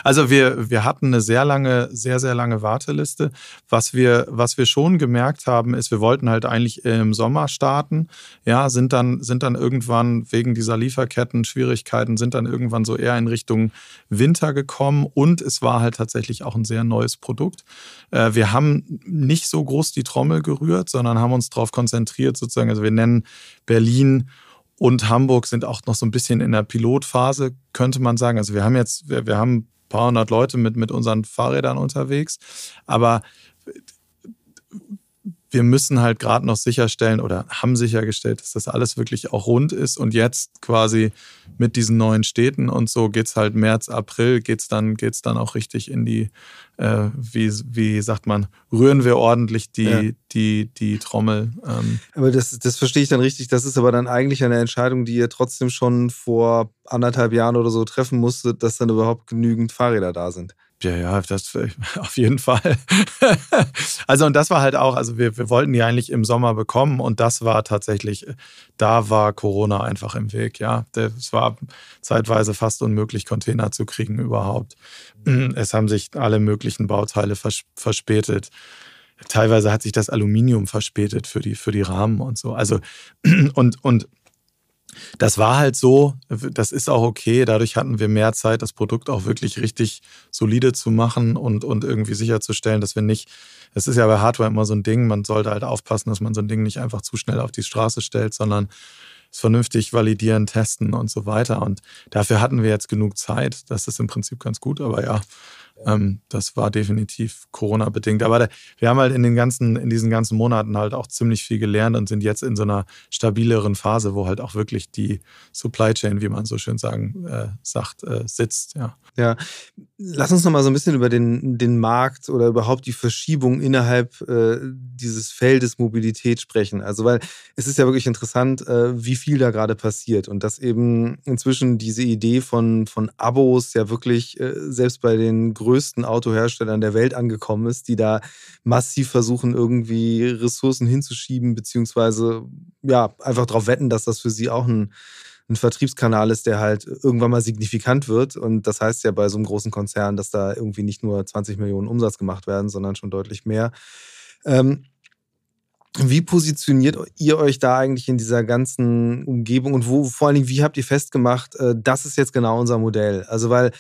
also wir, wir hatten eine sehr lange, sehr, sehr lange Warteliste. Was wir, was wir schon gemerkt haben, ist, wir wollten halt eigentlich im Sommer starten. Ja, sind dann, sind dann irgendwann wegen dieser Lieferketten, Schwierigkeiten, sind dann irgendwann so eher in Richtung Winter gekommen und es war halt tatsächlich auch ein sehr neues Produkt. Äh, wir haben nicht so groß die Trommel gerührt, sondern haben uns darauf konzentriert, sozusagen, also wir nennen Berlin und Hamburg sind auch noch so ein bisschen in der Pilotphase, könnte man sagen. Also wir haben jetzt, wir, wir haben ein paar hundert Leute mit, mit unseren Fahrrädern unterwegs, aber wir müssen halt gerade noch sicherstellen oder haben sichergestellt, dass das alles wirklich auch rund ist. Und jetzt quasi mit diesen neuen Städten und so geht es halt März, April, geht es dann, geht's dann auch richtig in die, äh, wie, wie sagt man, rühren wir ordentlich die, ja. die, die Trommel. Ähm. Aber das, das verstehe ich dann richtig. Das ist aber dann eigentlich eine Entscheidung, die ihr trotzdem schon vor anderthalb Jahren oder so treffen musstet, dass dann überhaupt genügend Fahrräder da sind. Ja, ja, das [laughs] auf jeden Fall. also, und das war halt auch, also wir, wir wollten die eigentlich im Sommer bekommen und das war tatsächlich, da war Corona einfach im Weg, ja. Es war zeitweise fast unmöglich, Container zu kriegen überhaupt. Es haben sich alle möglichen Bauteile vers verspätet. Teilweise hat sich das Aluminium verspätet für die, für die Rahmen und so. Also, [clears throat] und, und das war halt so, das ist auch okay. Dadurch hatten wir mehr Zeit, das Produkt auch wirklich richtig solide zu machen und, und irgendwie sicherzustellen, dass wir nicht, es ist ja bei Hardware immer so ein Ding, man sollte halt aufpassen, dass man so ein Ding nicht einfach zu schnell auf die Straße stellt, sondern es vernünftig validieren, testen und so weiter. Und dafür hatten wir jetzt genug Zeit. Das ist im Prinzip ganz gut, aber ja, ähm, das war definitiv Corona-bedingt. Aber da, wir haben halt in den ganzen, in diesen ganzen Monaten halt auch ziemlich viel gelernt und sind jetzt in so einer stabileren Phase, wo halt auch wirklich die Supply Chain, wie man so schön sagen äh, sagt, äh, sitzt. Ja. ja, lass uns noch mal so ein bisschen über den, den Markt oder überhaupt die Verschiebung innerhalb äh, dieses Feldes Mobilität sprechen. Also, weil es ist ja wirklich interessant, äh, wie viel da gerade passiert und dass eben inzwischen diese Idee von, von Abos ja wirklich äh, selbst bei den größten größten Autoherstellern der Welt angekommen ist, die da massiv versuchen, irgendwie Ressourcen hinzuschieben, beziehungsweise ja, einfach darauf wetten, dass das für sie auch ein, ein Vertriebskanal ist, der halt irgendwann mal signifikant wird. Und das heißt ja bei so einem großen Konzern, dass da irgendwie nicht nur 20 Millionen Umsatz gemacht werden, sondern schon deutlich mehr. Ähm, wie positioniert ihr euch da eigentlich in dieser ganzen Umgebung und wo vor allen Dingen, wie habt ihr festgemacht, äh, das ist jetzt genau unser Modell? Also, weil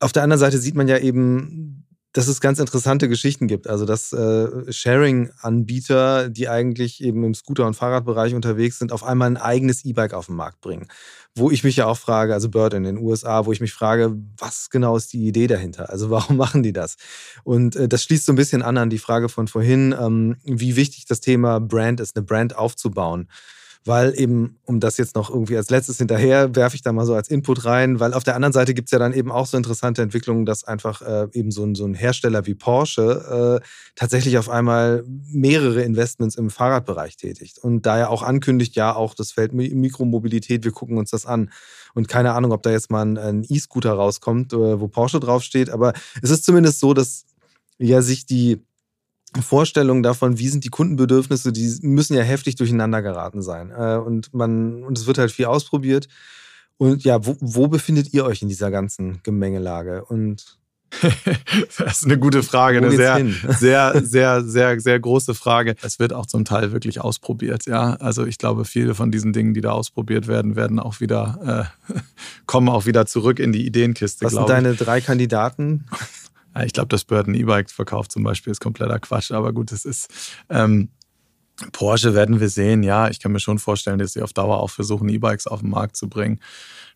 auf der anderen Seite sieht man ja eben, dass es ganz interessante Geschichten gibt. Also, dass äh, Sharing-Anbieter, die eigentlich eben im Scooter- und Fahrradbereich unterwegs sind, auf einmal ein eigenes E-Bike auf den Markt bringen wo ich mich ja auch frage, also Bird in den USA, wo ich mich frage, was genau ist die Idee dahinter? Also [laughs] warum machen die das? Und äh, das schließt so ein bisschen an an die Frage von vorhin, ähm, wie wichtig das Thema Brand ist, eine Brand aufzubauen weil eben, um das jetzt noch irgendwie als letztes hinterher, werfe ich da mal so als Input rein, weil auf der anderen Seite gibt es ja dann eben auch so interessante Entwicklungen, dass einfach äh, eben so ein, so ein Hersteller wie Porsche äh, tatsächlich auf einmal mehrere Investments im Fahrradbereich tätigt und da ja auch ankündigt, ja, auch das Feld Mikromobilität, wir gucken uns das an. Und keine Ahnung, ob da jetzt mal ein E-Scooter rauskommt, äh, wo Porsche draufsteht, aber es ist zumindest so, dass ja sich die Vorstellung davon, wie sind die Kundenbedürfnisse, die müssen ja heftig durcheinander geraten sein. Äh, und man, und es wird halt viel ausprobiert. Und ja, wo, wo befindet ihr euch in dieser ganzen Gemengelage? Und [laughs] das ist eine gute Frage, eine sehr, [laughs] sehr, sehr, sehr, sehr große Frage. Es wird auch zum Teil wirklich ausprobiert, ja. Also ich glaube, viele von diesen Dingen, die da ausprobiert werden, werden auch wieder, äh, [laughs] kommen auch wieder zurück in die Ideenkiste. Was sind deine drei Kandidaten? Ich glaube, dass Burton E-Bike verkauft zum Beispiel ist kompletter Quatsch, aber gut, es ist. Ähm, Porsche werden wir sehen, ja. Ich kann mir schon vorstellen, dass sie auf Dauer auch versuchen, E-Bikes auf den Markt zu bringen.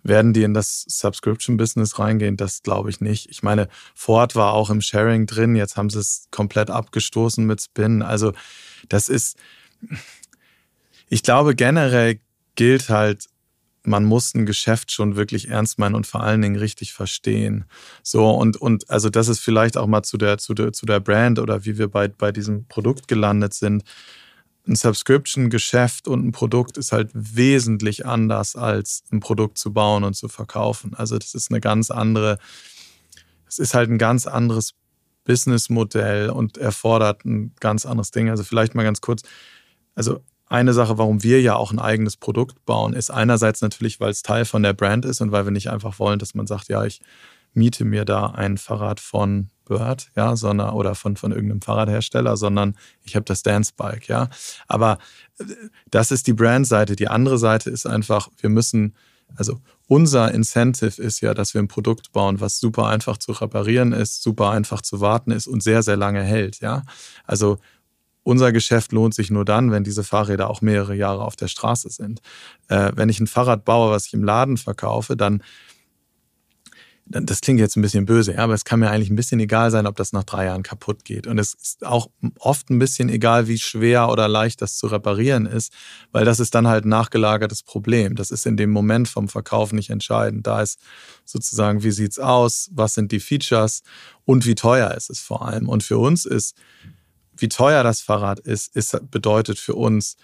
Werden die in das Subscription-Business reingehen? Das glaube ich nicht. Ich meine, Ford war auch im Sharing drin, jetzt haben sie es komplett abgestoßen mit Spin. Also, das ist. Ich glaube, generell gilt halt, man muss ein Geschäft schon wirklich ernst meinen und vor allen Dingen richtig verstehen. So, und, und also das ist vielleicht auch mal zu der, zu der, zu der Brand oder wie wir bei, bei diesem Produkt gelandet sind. Ein Subscription-Geschäft und ein Produkt ist halt wesentlich anders als ein Produkt zu bauen und zu verkaufen. Also das ist eine ganz andere, es ist halt ein ganz anderes Businessmodell und erfordert ein ganz anderes Ding. Also vielleicht mal ganz kurz. Also eine Sache, warum wir ja auch ein eigenes Produkt bauen, ist einerseits natürlich, weil es Teil von der Brand ist und weil wir nicht einfach wollen, dass man sagt, ja, ich miete mir da ein Fahrrad von Bird, ja, sondern oder von, von irgendeinem Fahrradhersteller, sondern ich habe das Dance Bike, ja. Aber äh, das ist die Brandseite. Die andere Seite ist einfach, wir müssen, also unser Incentive ist ja, dass wir ein Produkt bauen, was super einfach zu reparieren ist, super einfach zu warten ist und sehr, sehr lange hält, ja. Also unser Geschäft lohnt sich nur dann, wenn diese Fahrräder auch mehrere Jahre auf der Straße sind. Äh, wenn ich ein Fahrrad baue, was ich im Laden verkaufe, dann, dann, das klingt jetzt ein bisschen böse, ja, aber es kann mir eigentlich ein bisschen egal sein, ob das nach drei Jahren kaputt geht. Und es ist auch oft ein bisschen egal, wie schwer oder leicht das zu reparieren ist, weil das ist dann halt ein nachgelagertes Problem. Das ist in dem Moment vom Verkauf nicht entscheidend. Da ist sozusagen, wie sieht's aus, was sind die Features und wie teuer ist es vor allem. Und für uns ist wie teuer das Fahrrad ist, ist bedeutet für uns,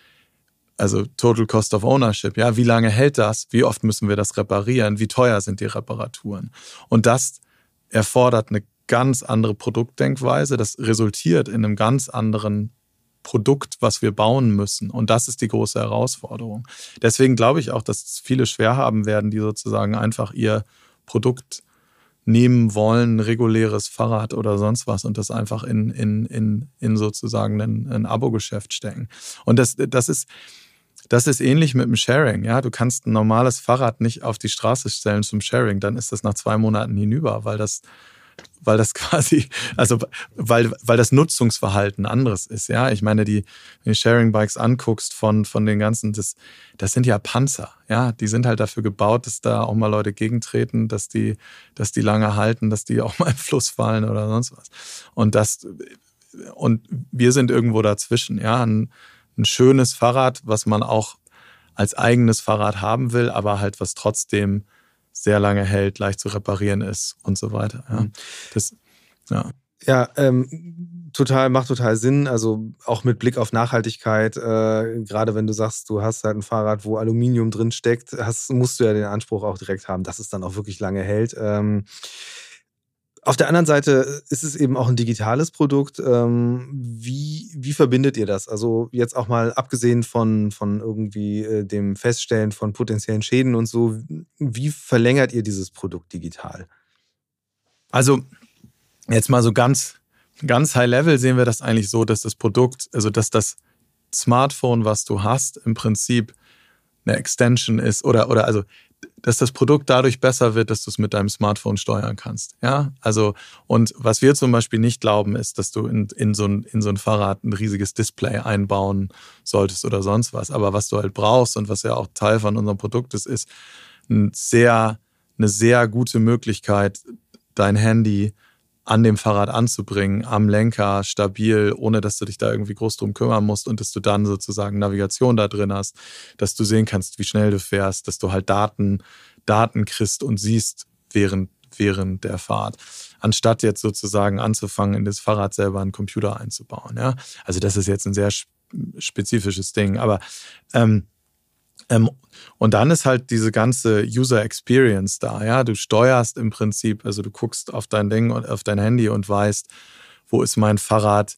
also Total Cost of Ownership, ja, wie lange hält das? Wie oft müssen wir das reparieren? Wie teuer sind die Reparaturen? Und das erfordert eine ganz andere Produktdenkweise. Das resultiert in einem ganz anderen Produkt, was wir bauen müssen. Und das ist die große Herausforderung. Deswegen glaube ich auch, dass viele schwer haben werden, die sozusagen einfach ihr Produkt nehmen wollen, reguläres Fahrrad oder sonst was und das einfach in, in, in, in sozusagen ein, ein Abo-Geschäft stecken. Und das, das ist, das ist ähnlich mit dem Sharing. Ja, du kannst ein normales Fahrrad nicht auf die Straße stellen zum Sharing, dann ist das nach zwei Monaten hinüber, weil das weil das [laughs] quasi, also weil, weil das Nutzungsverhalten anderes ist. Ja, ich meine, die, wenn du Sharing Bikes anguckst von, von den ganzen, das, das sind ja Panzer. Ja, die sind halt dafür gebaut, dass da auch mal Leute gegentreten, dass die, dass die lange halten, dass die [laughs] auch mal im Fluss fallen oder sonst was. Und das, und wir sind irgendwo dazwischen. Ja, ein, ein schönes Fahrrad, was man auch als eigenes Fahrrad haben will, aber halt was trotzdem sehr lange hält, leicht zu reparieren ist und so weiter. Ja, mhm. das, ja. Ja, ähm, total, macht total Sinn. Also auch mit Blick auf Nachhaltigkeit, äh, gerade wenn du sagst, du hast halt ein Fahrrad, wo Aluminium drin steckt, hast, musst du ja den Anspruch auch direkt haben, dass es dann auch wirklich lange hält. Ähm, Auf der anderen Seite ist es eben auch ein digitales Produkt. Ähm, wie, wie verbindet ihr das? Also jetzt auch mal abgesehen von, von irgendwie äh, dem Feststellen von potenziellen Schäden und so, wie verlängert ihr dieses Produkt digital? Also jetzt mal so ganz, ganz high level sehen wir das eigentlich so, dass das Produkt, also dass das Smartphone, was du hast, im Prinzip eine Extension ist oder, oder also dass das Produkt dadurch besser wird, dass du es mit deinem Smartphone steuern kannst. Ja, also und was wir zum Beispiel nicht glauben, ist, dass du in, in, so ein, in so ein Fahrrad ein riesiges Display einbauen solltest oder sonst was. Aber was du halt brauchst und was ja auch Teil von unserem Produkt ist, ist ein sehr, eine sehr gute Möglichkeit, dein Handy an dem Fahrrad anzubringen, am Lenker, stabil, ohne dass du dich da irgendwie groß drum kümmern musst und dass du dann sozusagen Navigation da drin hast, dass du sehen kannst, wie schnell du fährst, dass du halt Daten, Daten kriegst und siehst während, während der Fahrt, anstatt jetzt sozusagen anzufangen, in das Fahrrad selber einen Computer einzubauen. Ja? Also das ist jetzt ein sehr spezifisches Ding, aber ähm, ähm, und dann ist halt diese ganze User Experience da. Ja, du steuerst im Prinzip, also du guckst auf dein Ding und auf dein Handy und weißt, wo ist mein Fahrrad,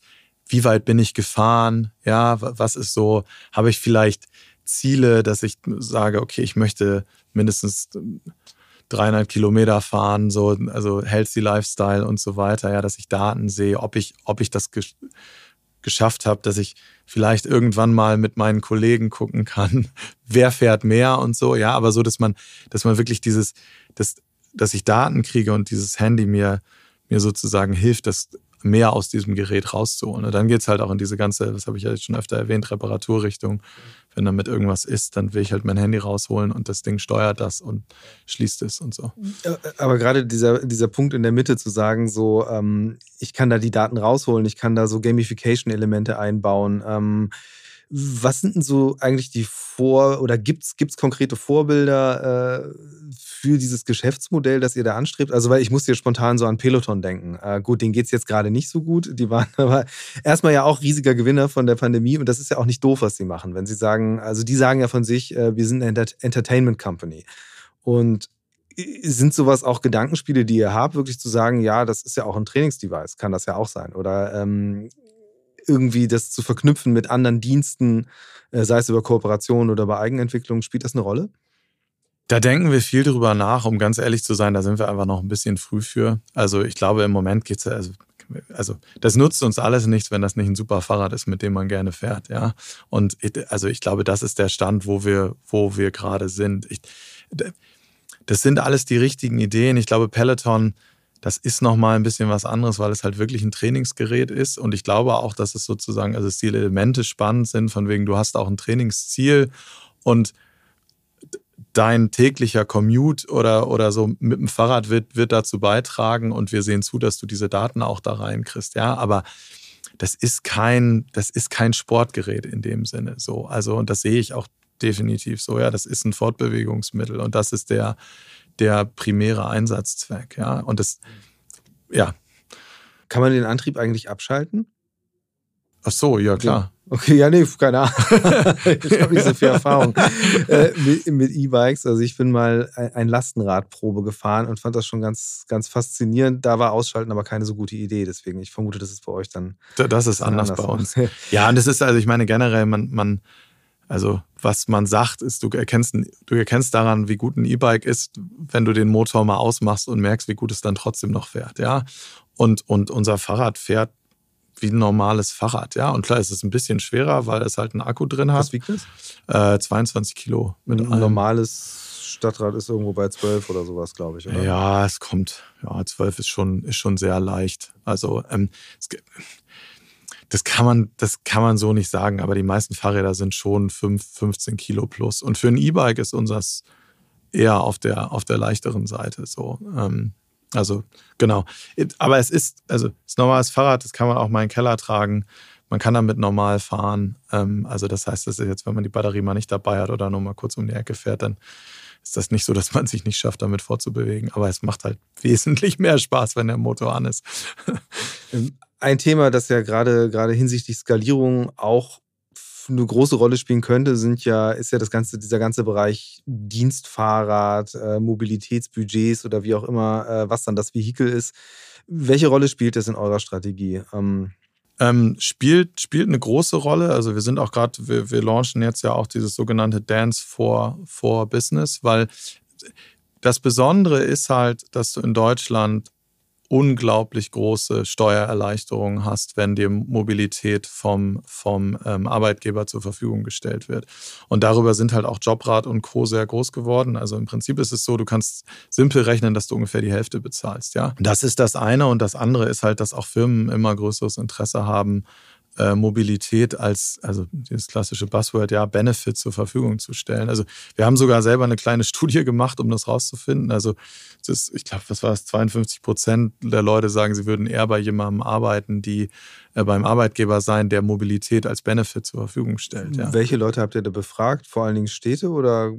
wie weit bin ich gefahren, ja, was ist so, habe ich vielleicht Ziele, dass ich sage, okay, ich möchte mindestens 300 Kilometer fahren, so, also healthy Lifestyle und so weiter, ja, dass ich Daten sehe, ob ich, ob ich das geschafft habe, dass ich vielleicht irgendwann mal mit meinen Kollegen gucken kann, [laughs] wer fährt mehr und so, ja, aber so, dass man, dass man wirklich dieses, dass, dass ich Daten kriege und dieses Handy mir, mir sozusagen hilft, das mehr aus diesem Gerät rauszuholen. Und dann geht es halt auch in diese ganze, das habe ich ja jetzt schon öfter erwähnt, Reparaturrichtung. Wenn damit irgendwas ist, dann will ich halt mein Handy rausholen und das Ding steuert das und schließt es und so. Aber gerade dieser, dieser Punkt in der Mitte zu sagen, so, ähm, ich kann da die Daten rausholen, ich kann da so Gamification-Elemente einbauen. Ähm, was sind denn so eigentlich die Vor- oder gibt es konkrete Vorbilder äh, für dieses Geschäftsmodell, das ihr da anstrebt? Also, weil ich muss hier spontan so an Peloton denken. Äh, gut, denen geht es jetzt gerade nicht so gut. Die waren [laughs] aber erstmal ja auch riesiger Gewinner von der Pandemie und das ist ja auch nicht doof, was sie machen. Wenn sie sagen, also die sagen ja von sich, äh, wir sind eine Entertainment Company. Und sind sowas auch Gedankenspiele, die ihr habt, wirklich zu sagen, ja, das ist ja auch ein Trainingsdevice, kann das ja auch sein? Oder ähm, irgendwie das zu verknüpfen mit anderen Diensten, äh, sei es über Kooperation oder bei Eigenentwicklung, spielt das eine Rolle? Da denken wir viel drüber nach, um ganz ehrlich zu sein, da sind wir einfach noch ein bisschen früh für. Also ich glaube, im Moment geht es also, also das nutzt uns alles nichts, wenn das nicht ein super Fahrrad ist, mit dem man gerne fährt, ja. Und also ich glaube, das ist der Stand, wo wir, wo wir gerade sind. Ich, das sind alles die richtigen Ideen. Ich glaube, Peloton das ist nochmal ein bisschen was anderes, weil es halt wirklich ein Trainingsgerät ist. Und ich glaube auch, dass es sozusagen, also die Elemente spannend sind, von wegen, du hast auch ein Trainingsziel und dein täglicher Commute oder, oder so mit dem Fahrrad wird, wird dazu beitragen und wir sehen zu, dass du diese Daten auch da reinkriegst. Ja, aber das ist kein, das ist kein Sportgerät in dem Sinne. So, also, und das sehe ich auch definitiv so. Ja, das ist ein Fortbewegungsmittel und das ist der, der primäre Einsatzzweck. Ja, und das, ja. Kann man den Antrieb eigentlich abschalten? Ach so, ja klar. Okay, ja, nee, keine Ahnung. [laughs] ich habe nicht so viel Erfahrung äh, mit E-Bikes. Also ich bin mal ein Lastenradprobe gefahren und fand das schon ganz, ganz faszinierend. Da war Ausschalten aber keine so gute Idee. Deswegen, ich vermute, das ist bei euch dann. Das ist anders, anders bei uns. ja, und das ist, also ich meine, generell, man, man, also was man sagt, ist, du erkennst, du erkennst daran, wie gut ein E-Bike ist, wenn du den Motor mal ausmachst und merkst, wie gut es dann trotzdem noch fährt, ja. Und, und unser Fahrrad fährt wie ein normales Fahrrad, ja. Und klar, es ist ein bisschen schwerer, weil es halt einen Akku drin hat. Was wiegt das? Äh, 22 Kilo. Mit ein normales Stadtrad ist irgendwo bei 12 oder sowas, glaube ich, oder? Ja, es kommt, ja, 12 ist schon, ist schon sehr leicht. Also, ähm, es, das kann man, das kann man so nicht sagen, aber die meisten Fahrräder sind schon 5, 15 Kilo plus. Und für ein E-Bike ist unseres eher auf der, auf der leichteren Seite. So. Ähm, also, genau. Aber es ist, also, es ist normales Fahrrad, das kann man auch mal in den Keller tragen. Man kann damit normal fahren. Ähm, also, das heißt, das ist jetzt, wenn man die Batterie mal nicht dabei hat oder nur mal kurz um die Ecke fährt, dann ist das nicht so, dass man sich nicht schafft, damit vorzubewegen. Aber es macht halt [laughs] wesentlich mehr Spaß, wenn der Motor an ist. [laughs] Ähm, ein Thema, das ja gerade, gerade hinsichtlich Skalierung auch eine große Rolle spielen könnte, sind ja, ist ja das ganze, dieser ganze Bereich Dienstfahrrad, äh, Mobilitätsbudgets oder wie auch immer, äh, was dann das Vehikel ist. Welche Rolle spielt das in eurer Strategie? Ähm ähm, spielt, spielt eine große Rolle. Also wir sind auch gerade, wir, wir launchen jetzt ja auch dieses sogenannte Dance for, for Business, weil das Besondere ist halt, dass du in Deutschland unglaublich große Steuererleichterungen hast, wenn dir Mobilität vom, vom ähm, Arbeitgeber zur Verfügung gestellt wird. Und darüber sind halt auch Jobrat und Co. sehr groß geworden. Also im Prinzip ist es so, du kannst simpel rechnen, dass du ungefähr die Hälfte bezahlst. Ja, das ist das eine. Und das andere ist halt, dass auch Firmen immer größeres Interesse haben, äh, Mobilität als, also dieses klassische Buzzword, ja, Benefit zur Verfügung zu stellen. Also wir haben sogar selber eine kleine [laughs] Studie gemacht, um das rauszufinden. Also das, ich glaube, was war es, 52 Prozent der Leute sagen, sie würden eher bei jemandem arbeiten, die äh, beim Arbeitgeber sein, der Mobilität als Benefit zur Verfügung stellt. Ja. Welche Leute habt ihr da befragt? Vor allen Dingen Städte oder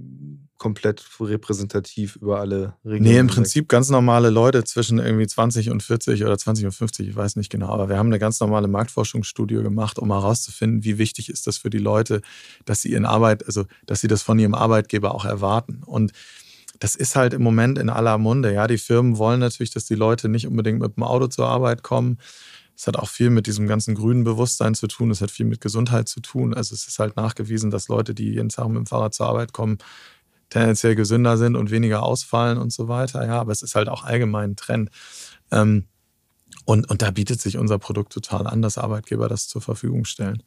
komplett repräsentativ über alle Regionen? Nee, im Prinzip ganz normale Leute zwischen irgendwie 20 und 40 oder 20 und 50, ich weiß nicht genau. Aber wir haben eine ganz normale Marktforschungsstudie gemacht, um herauszufinden, wie wichtig ist das für die Leute, dass sie ihren Arbeit, also dass sie das von ihrem Arbeitgeber auch erwarten. Und das ist halt im Moment in aller Munde. Ja, die Firmen wollen natürlich, dass die Leute nicht unbedingt mit dem Auto zur Arbeit kommen. Es hat auch viel mit diesem ganzen grünen Bewusstsein zu tun. Es hat viel mit Gesundheit zu tun. Also es ist halt nachgewiesen, dass Leute, die jeden Tag mit dem Fahrrad zur Arbeit kommen, tendenziell gesünder sind und weniger ausfallen und so weiter. Ja, aber es ist halt auch allgemein ein Trend. Ähm, und, und da bietet sich unser Produkt total an, dass Arbeitgeber das zur Verfügung stellen.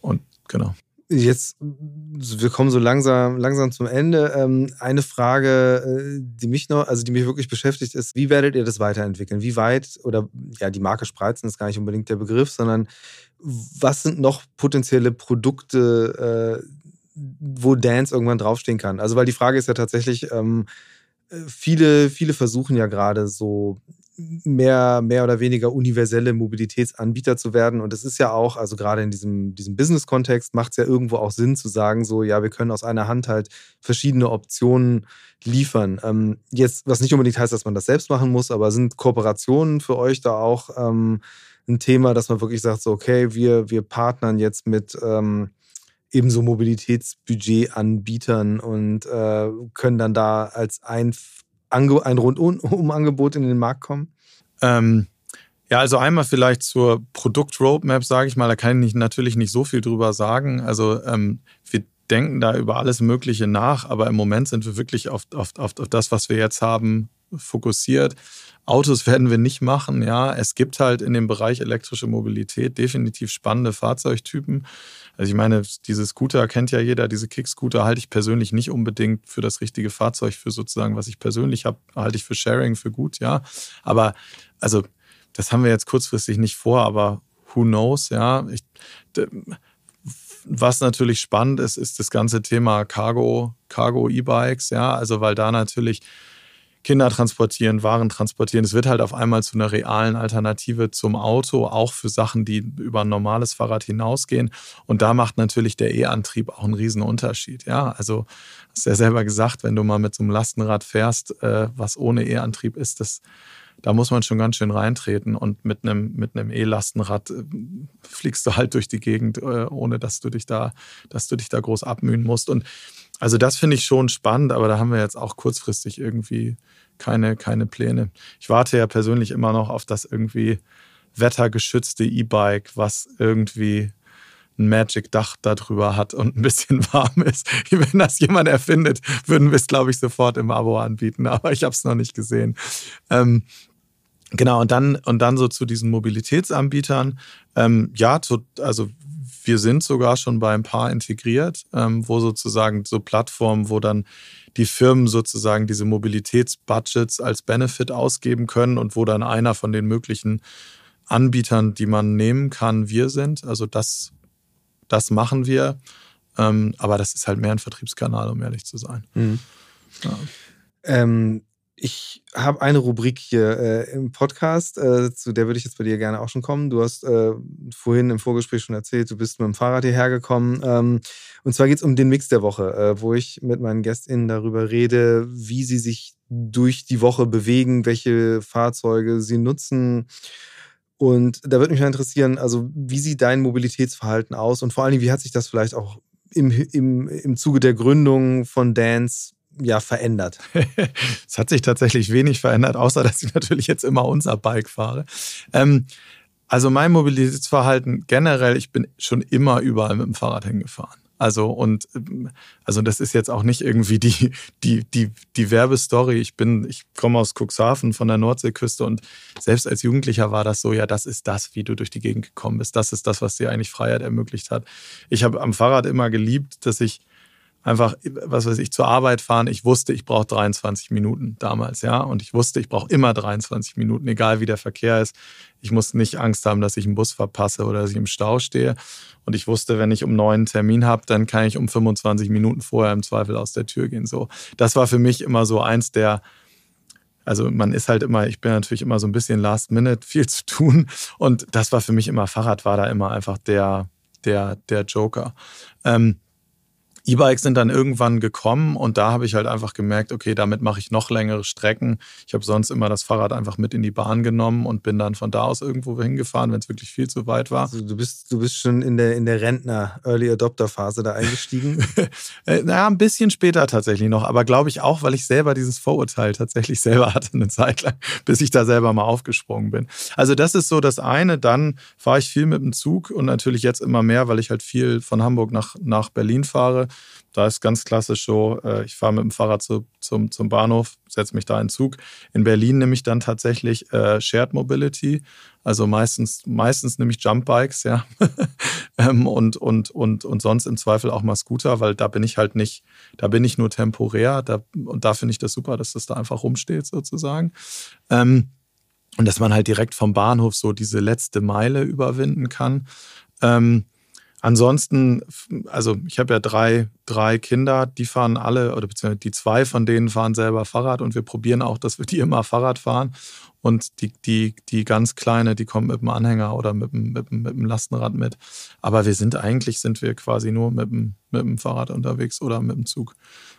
Und genau jetzt, wir kommen so langsam, langsam zum Ende. Ähm, eine Frage, äh, die mich noch, also die mich wirklich beschäftigt, ist, wie werdet ihr das weiterentwickeln? Wie weit, oder ja, die Marke Spreizen ist gar nicht unbedingt der Begriff, sondern was sind noch potenzielle Produkte, äh, wo Dance irgendwann draufstehen kann? Also, weil die Frage ist ja tatsächlich, ähm, äh, viele, viele versuchen ja gerade so mehr, mehr oder weniger universelle Mobilitätsanbieter zu werden. Und es ist ja auch, also gerade in diesem, diesem Business-Kontext macht es ja irgendwo auch Sinn zu sagen, so, ja, wir können aus einer Hand halt verschiedene Optionen liefern. Ähm, jetzt, was nicht unbedingt heißt, dass man das selbst machen muss, aber sind Kooperationen für euch da auch ähm, ein Thema, dass man wirklich sagt, so, okay, wir, wir partnern jetzt mit ähm, ebenso Mobilitätsbudgetanbietern und äh, können dann da als ein ein Rundum-Angebot [laughs] in den Markt kommen? Ähm, ja, also einmal vielleicht zur Produkt-Roadmap, sage ich mal. Da kann ich natürlich nicht so viel drüber sagen. Also ähm, wir denken da über alles Mögliche nach, aber im Moment sind wir wirklich auf, auf, auf, auf das, was wir jetzt haben, fokussiert. Autos [laughs] werden wir nicht machen, ja. Es gibt halt in dem Bereich elektrische Mobilität definitiv spannende Fahrzeugtypen. Also ich meine, diese Scooter kennt ja jeder, diese Kick-Scooter halte ich persönlich nicht unbedingt für das richtige Fahrzeug, für sozusagen, was ich persönlich habe, halte ich für Sharing für gut, ja. Aber also, das haben wir jetzt kurzfristig nicht vor, aber who knows, ja. Ich, was natürlich spannend ist, ist das ganze Thema Cargo, Cargo E-Bikes, ja. Also, weil da natürlich Kinder transportieren, Waren transportieren. Es wird halt auf einmal zu einer realen Alternative zum Auto, auch für Sachen, die über ein normales Fahrrad hinausgehen. Und da macht natürlich der E-Antrieb auch einen riesen Unterschied. Ja, also hast ja selber gesagt, wenn du mal mit so einem Lastenrad fährst, äh, was ohne E-Antrieb ist, das da muss man schon ganz schön reintreten und mit einem mit einem E-Lastenrad äh, fliegst du halt durch die Gegend, äh, ohne dass du dich da, dass du dich da groß abmühen musst. Und also das finde ich schon spannend, aber da haben wir jetzt auch kurzfristig irgendwie keine, keine Pläne. Ich warte ja persönlich immer noch auf das irgendwie wettergeschützte E-Bike, was irgendwie ein Magic-Dach darüber hat und ein bisschen [laughs] warm ist. Wenn das jemand erfindet, würden wir es, glaube ich, sofort im Abo anbieten, aber ich habe es noch nicht gesehen. Ähm, genau, und dann, und dann so zu diesen Mobilitätsanbietern. Ähm, ja, zu, also wir sind sogar schon bei ein paar integriert, ähm, wo sozusagen so Plattformen, wo dann die Firmen sozusagen diese Mobilitätsbudgets als Benefit ausgeben können und wo dann einer von den möglichen Anbietern, die man nehmen kann, wir sind. Also das, das machen wir. Ähm, aber das ist halt mehr ein Vertriebskanal, um ehrlich zu sein. Mhm. Ja. Ähm, ich habe eine Rubrik hier äh, im Podcast, äh, zu der würde ich jetzt bei dir gerne auch schon kommen. Du hast äh, vorhin im Vorgespräch schon erzählt, du bist mit dem Fahrrad hierher gekommen. Ähm, und zwar geht es um den Mix der Woche, äh, wo ich mit meinen GästInnen darüber rede, wie sie sich durch die Woche bewegen, welche Fahrzeuge sie nutzen Und da würde mich mal interessieren, also wie sieht dein Mobilitätsverhalten aus und vor allem, wie hat sich das vielleicht auch im, im, im Zuge der Gründung von Dance ja verändert? [laughs] es hat sich tatsächlich wenig verändert, außer dass ich natürlich jetzt immer unser Bike fahre. Ähm, also mein Mobilitätsverhalten generell, ich bin schon immer überall mit dem Fahrrad hingefahren. Also und also das ist jetzt auch nicht irgendwie die die die die Werbestory. Ich bin ich komme aus Cuxhaven von der Nordseeküste und selbst als Jugendlicher war das so, ja, das ist das, wie du durch die Gegend gekommen bist. Das ist das, was dir eigentlich Freiheit ermöglicht hat. Ich habe am Fahrrad immer geliebt, dass ich einfach, was weiß ich, zur Arbeit fahren. Ich wusste, ich brauche 23 Minuten damals, ja. Und ich wusste, ich brauche immer 23 Minuten, egal wie der Verkehr ist. Ich muss nicht Angst haben, dass ich einen Bus verpasse oder dass ich im Stau stehe. Und ich wusste, wenn ich um neun einen Termin habe, dann kann ich um 25 Minuten vorher im Zweifel aus der Tür gehen. So, das war für mich immer so eins der also man ist halt immer, ich bin natürlich immer so ein bisschen Last Minute, viel zu tun. Und das war für mich immer, Fahrrad war da immer einfach der, der, der Joker. Ähm, E-Bikes sind dann irgendwann gekommen und da habe ich halt einfach gemerkt, okay, damit mache ich noch längere Strecken. Ich habe sonst immer das Fahrrad einfach mit in die Bahn genommen und bin dann von da aus irgendwo hingefahren, wenn es wirklich viel zu weit war. Also du bist, du bist schon in der, in der Rentner-Early Adopter-Phase da eingestiegen? [laughs] Äh, naja, ein bisschen später tatsächlich noch, aber glaube ich auch, weil ich selber dieses Vorurteil tatsächlich selber hatte eine Zeit lang, [laughs] bis ich da selber mal aufgesprungen bin. Also das ist so das eine. Dann fahre ich viel mit dem Zug und natürlich jetzt immer mehr, weil ich halt viel von Hamburg nach, nach Berlin fahre. Da ist ganz klassisch so, äh, ich fahre mit dem Fahrrad zu, zum, zum Bahnhof, setze mich da in Zug. In Berlin nehme ich dann tatsächlich äh, Shared Mobility, also meistens, meistens nehme ich Jump Bikes, ja. [laughs] ähm, und, und, und, und sonst im Zweifel auch mal Scooter, weil da bin ich halt nicht, da bin ich nur temporär. Da, und da finde ich das super, dass das da einfach rumsteht, sozusagen. Ähm, und dass man halt direkt vom Bahnhof so diese letzte Meile überwinden kann. Ähm, Ansonsten, also ich habe ja drei, drei Kinder, die fahren alle, oder beziehungsweise die zwei von denen fahren selber Fahrrad und wir probieren auch, dass wir die immer Fahrrad fahren. Und die, die, die ganz kleine, die kommt mit dem Anhänger oder mit dem, mit, dem, mit dem Lastenrad mit. Aber wir sind eigentlich, sind wir quasi nur mit dem, mit dem Fahrrad unterwegs oder mit dem Zug.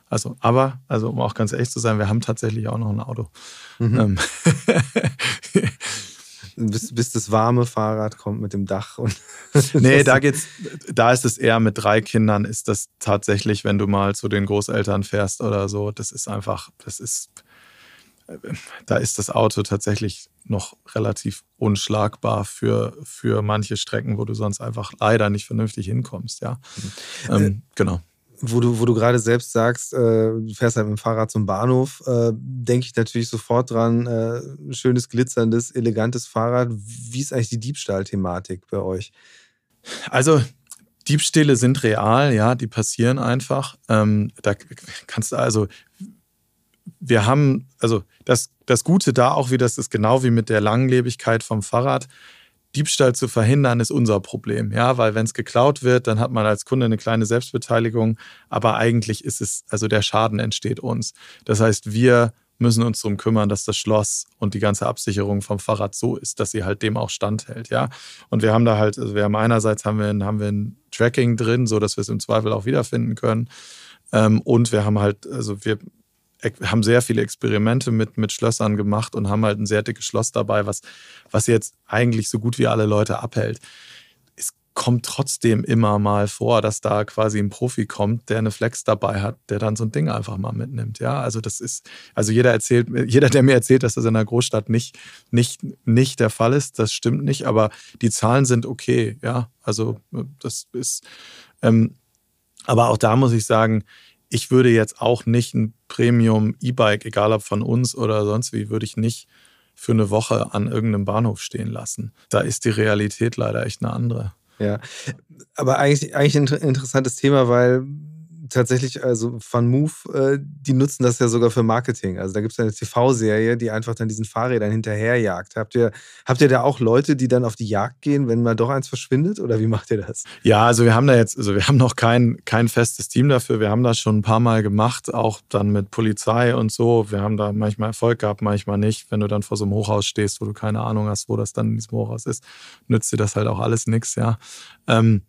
Also, aber, also um auch ganz ehrlich zu sein, wir haben tatsächlich auch noch ein Auto. Mhm. Ähm, [laughs] bis, bis das warme Fahrrad kommt mit dem Dach. Und [laughs] nee, da geht's, da ist es eher mit drei Kindern, ist das tatsächlich, wenn du mal zu den Großeltern fährst oder so, das ist einfach, das ist, da ist das Auto tatsächlich noch relativ unschlagbar für, für manche Strecken, wo du sonst einfach leider nicht vernünftig hinkommst, ja. Mhm. Ähm, genau wo du, wo du gerade selbst sagst, äh, du fährst halt mit dem Fahrrad zum Bahnhof, äh, denke ich natürlich sofort dran, äh, schönes, glitzerndes, elegantes Fahrrad. Wie ist eigentlich die Diebstahlthematik bei euch? Also Diebstähle sind real, ja, die passieren einfach. Ähm, da kannst du also, wir haben, also das, das Gute da auch wie das ist genau wie mit der Langlebigkeit vom Fahrrad. Diebstahl zu verhindern, ist unser Problem. Ja, weil wenn es geklaut wird, dann hat man als Kunde eine kleine Selbstbeteiligung. Aber eigentlich ist es, also der Schaden entsteht uns. Das heißt, wir müssen uns darum kümmern, dass das Schloss und die ganze Absicherung vom Fahrrad so ist, dass sie halt dem auch standhält, ja. Und wir haben da halt, also wir haben einerseits haben wir ein, haben wir ein Tracking drin, so dass wir es im Zweifel auch wiederfinden können. Ähm, und wir haben halt, also wir haben sehr viele Experimente mit, mit Schlössern gemacht und haben halt ein sehr dickes Schloss dabei, was, was jetzt eigentlich so gut wie alle Leute abhält. Es kommt trotzdem immer mal vor, dass da quasi ein Profi kommt, der eine Flex dabei hat, der dann so ein Ding einfach mal mitnimmt. Ja, also das ist, also jeder erzählt, [laughs] jeder, der mir erzählt, dass das in einer Großstadt nicht, nicht, nicht der Fall ist, das stimmt nicht, aber die Zahlen sind okay. Ja, also das ist, ähm, aber auch da muss ich sagen, ich würde jetzt auch nicht ein Premium-E-Bike, egal ob von uns oder sonst wie, würde ich nicht für eine Woche an irgendeinem Bahnhof stehen lassen. Da ist die Realität leider echt eine andere. Ja, aber eigentlich, eigentlich ein interessantes Thema, weil tatsächlich, also Van Move, äh, die nutzen das ja sogar für Marketing. Also da gibt es eine TV-Serie, die einfach dann diesen Fahrrädern hinterherjagt. Habt ihr, habt ihr da auch Leute, die dann auf die Jagd gehen, wenn mal doch eins verschwindet? Oder wie macht ihr das? Ja, also wir haben da jetzt, also wir haben noch kein, kein festes Team dafür. Wir haben das schon ein paar Mal gemacht, auch dann mit Polizei und so. Wir haben da manchmal Erfolg gehabt, manchmal nicht. Wenn du dann vor so einem Hochhaus stehst, wo du keine Ahnung hast, wo das dann in diesem Hochhaus ist, nützt dir das halt auch alles nichts, ja. Ähm,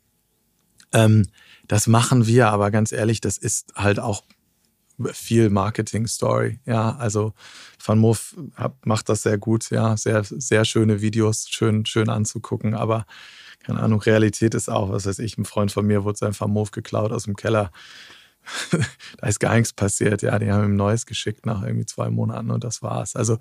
ähm, das machen wir, aber ganz ehrlich, das ist halt auch viel Marketing-Story. Ja, also Van Moof macht das sehr gut. Ja, sehr, sehr schöne Videos, schön, schön anzugucken. Aber keine Ahnung, Realität ist auch, was weiß ich, ein Freund von mir wurde sein Van Moof geklaut aus dem Keller. [laughs] da ist gar nichts passiert. Ja, die haben ihm neues geschickt nach irgendwie zwei Monaten und das war's. Also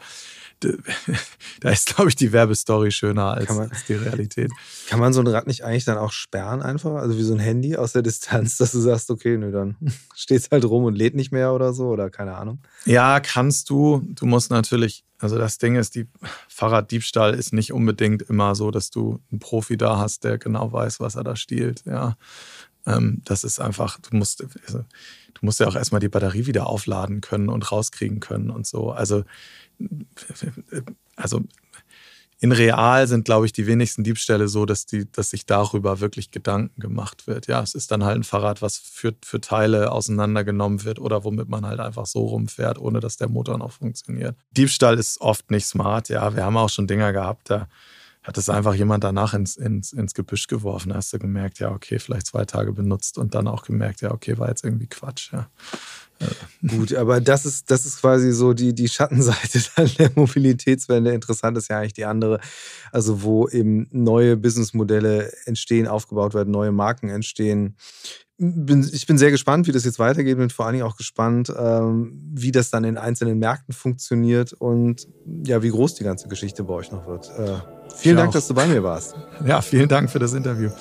[laughs] da ist, glaube ich, die Werbestory schöner als, man, als, die Realität. Kann man so ein Rad nicht eigentlich dann auch sperren einfach? Also wie so ein Handy aus der Distanz, dass du sagst, okay, nö, dann [laughs] steht es halt rum und lädt nicht mehr oder so oder keine Ahnung. Ja, kannst du. Du musst natürlich, also das Ding ist, die Fahrraddiebstahl ist nicht unbedingt immer so, dass du einen Profi da hast, der genau weiß, was er da stiehlt. Ja. Ähm, das ist einfach, du musst, also, du musst ja auch erstmal die Batterie wieder aufladen können und rauskriegen können und so. Also, also in real sind, glaube ich, die wenigsten Diebstähle so, dass, die, dass sich darüber wirklich Gedanken gemacht wird. Ja, es ist dann halt ein Fahrrad, was für, für Teile auseinandergenommen wird oder womit man halt einfach so rumfährt, ohne dass der Motor noch funktioniert. Diebstahl ist oft nicht smart. Ja, wir haben auch schon Dinger gehabt, da hat es einfach jemand danach ins, ins, ins Gebüsch geworfen. Da hast du gemerkt, ja, okay, vielleicht zwei Tage benutzt und dann auch gemerkt, ja, okay, war jetzt irgendwie Quatsch. Ja. Gut, aber das ist, das ist quasi so die, die Schattenseite [laughs] der Mobilitätswende. Interessant ist ja eigentlich die andere, also wo eben neue Businessmodelle entstehen, aufgebaut werden, neue Marken entstehen. Bin, ich bin sehr gespannt, wie das jetzt weitergeht. Bin vor allen Dingen auch gespannt, ähm, wie das dann in einzelnen Märkten funktioniert und ja, wie groß die ganze Geschichte bei euch noch wird. Vielen ich Dank, auch. dass du bei mir warst. [laughs] Ja, vielen Dank für das Interview. [laughs]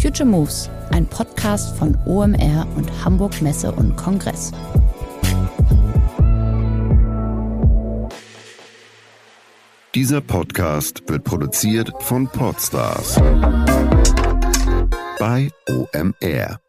Future Moves, ein Podcast von OMR und Hamburg Messe und Kongress. Dieser Podcast wird produziert von Podstars bei OMR.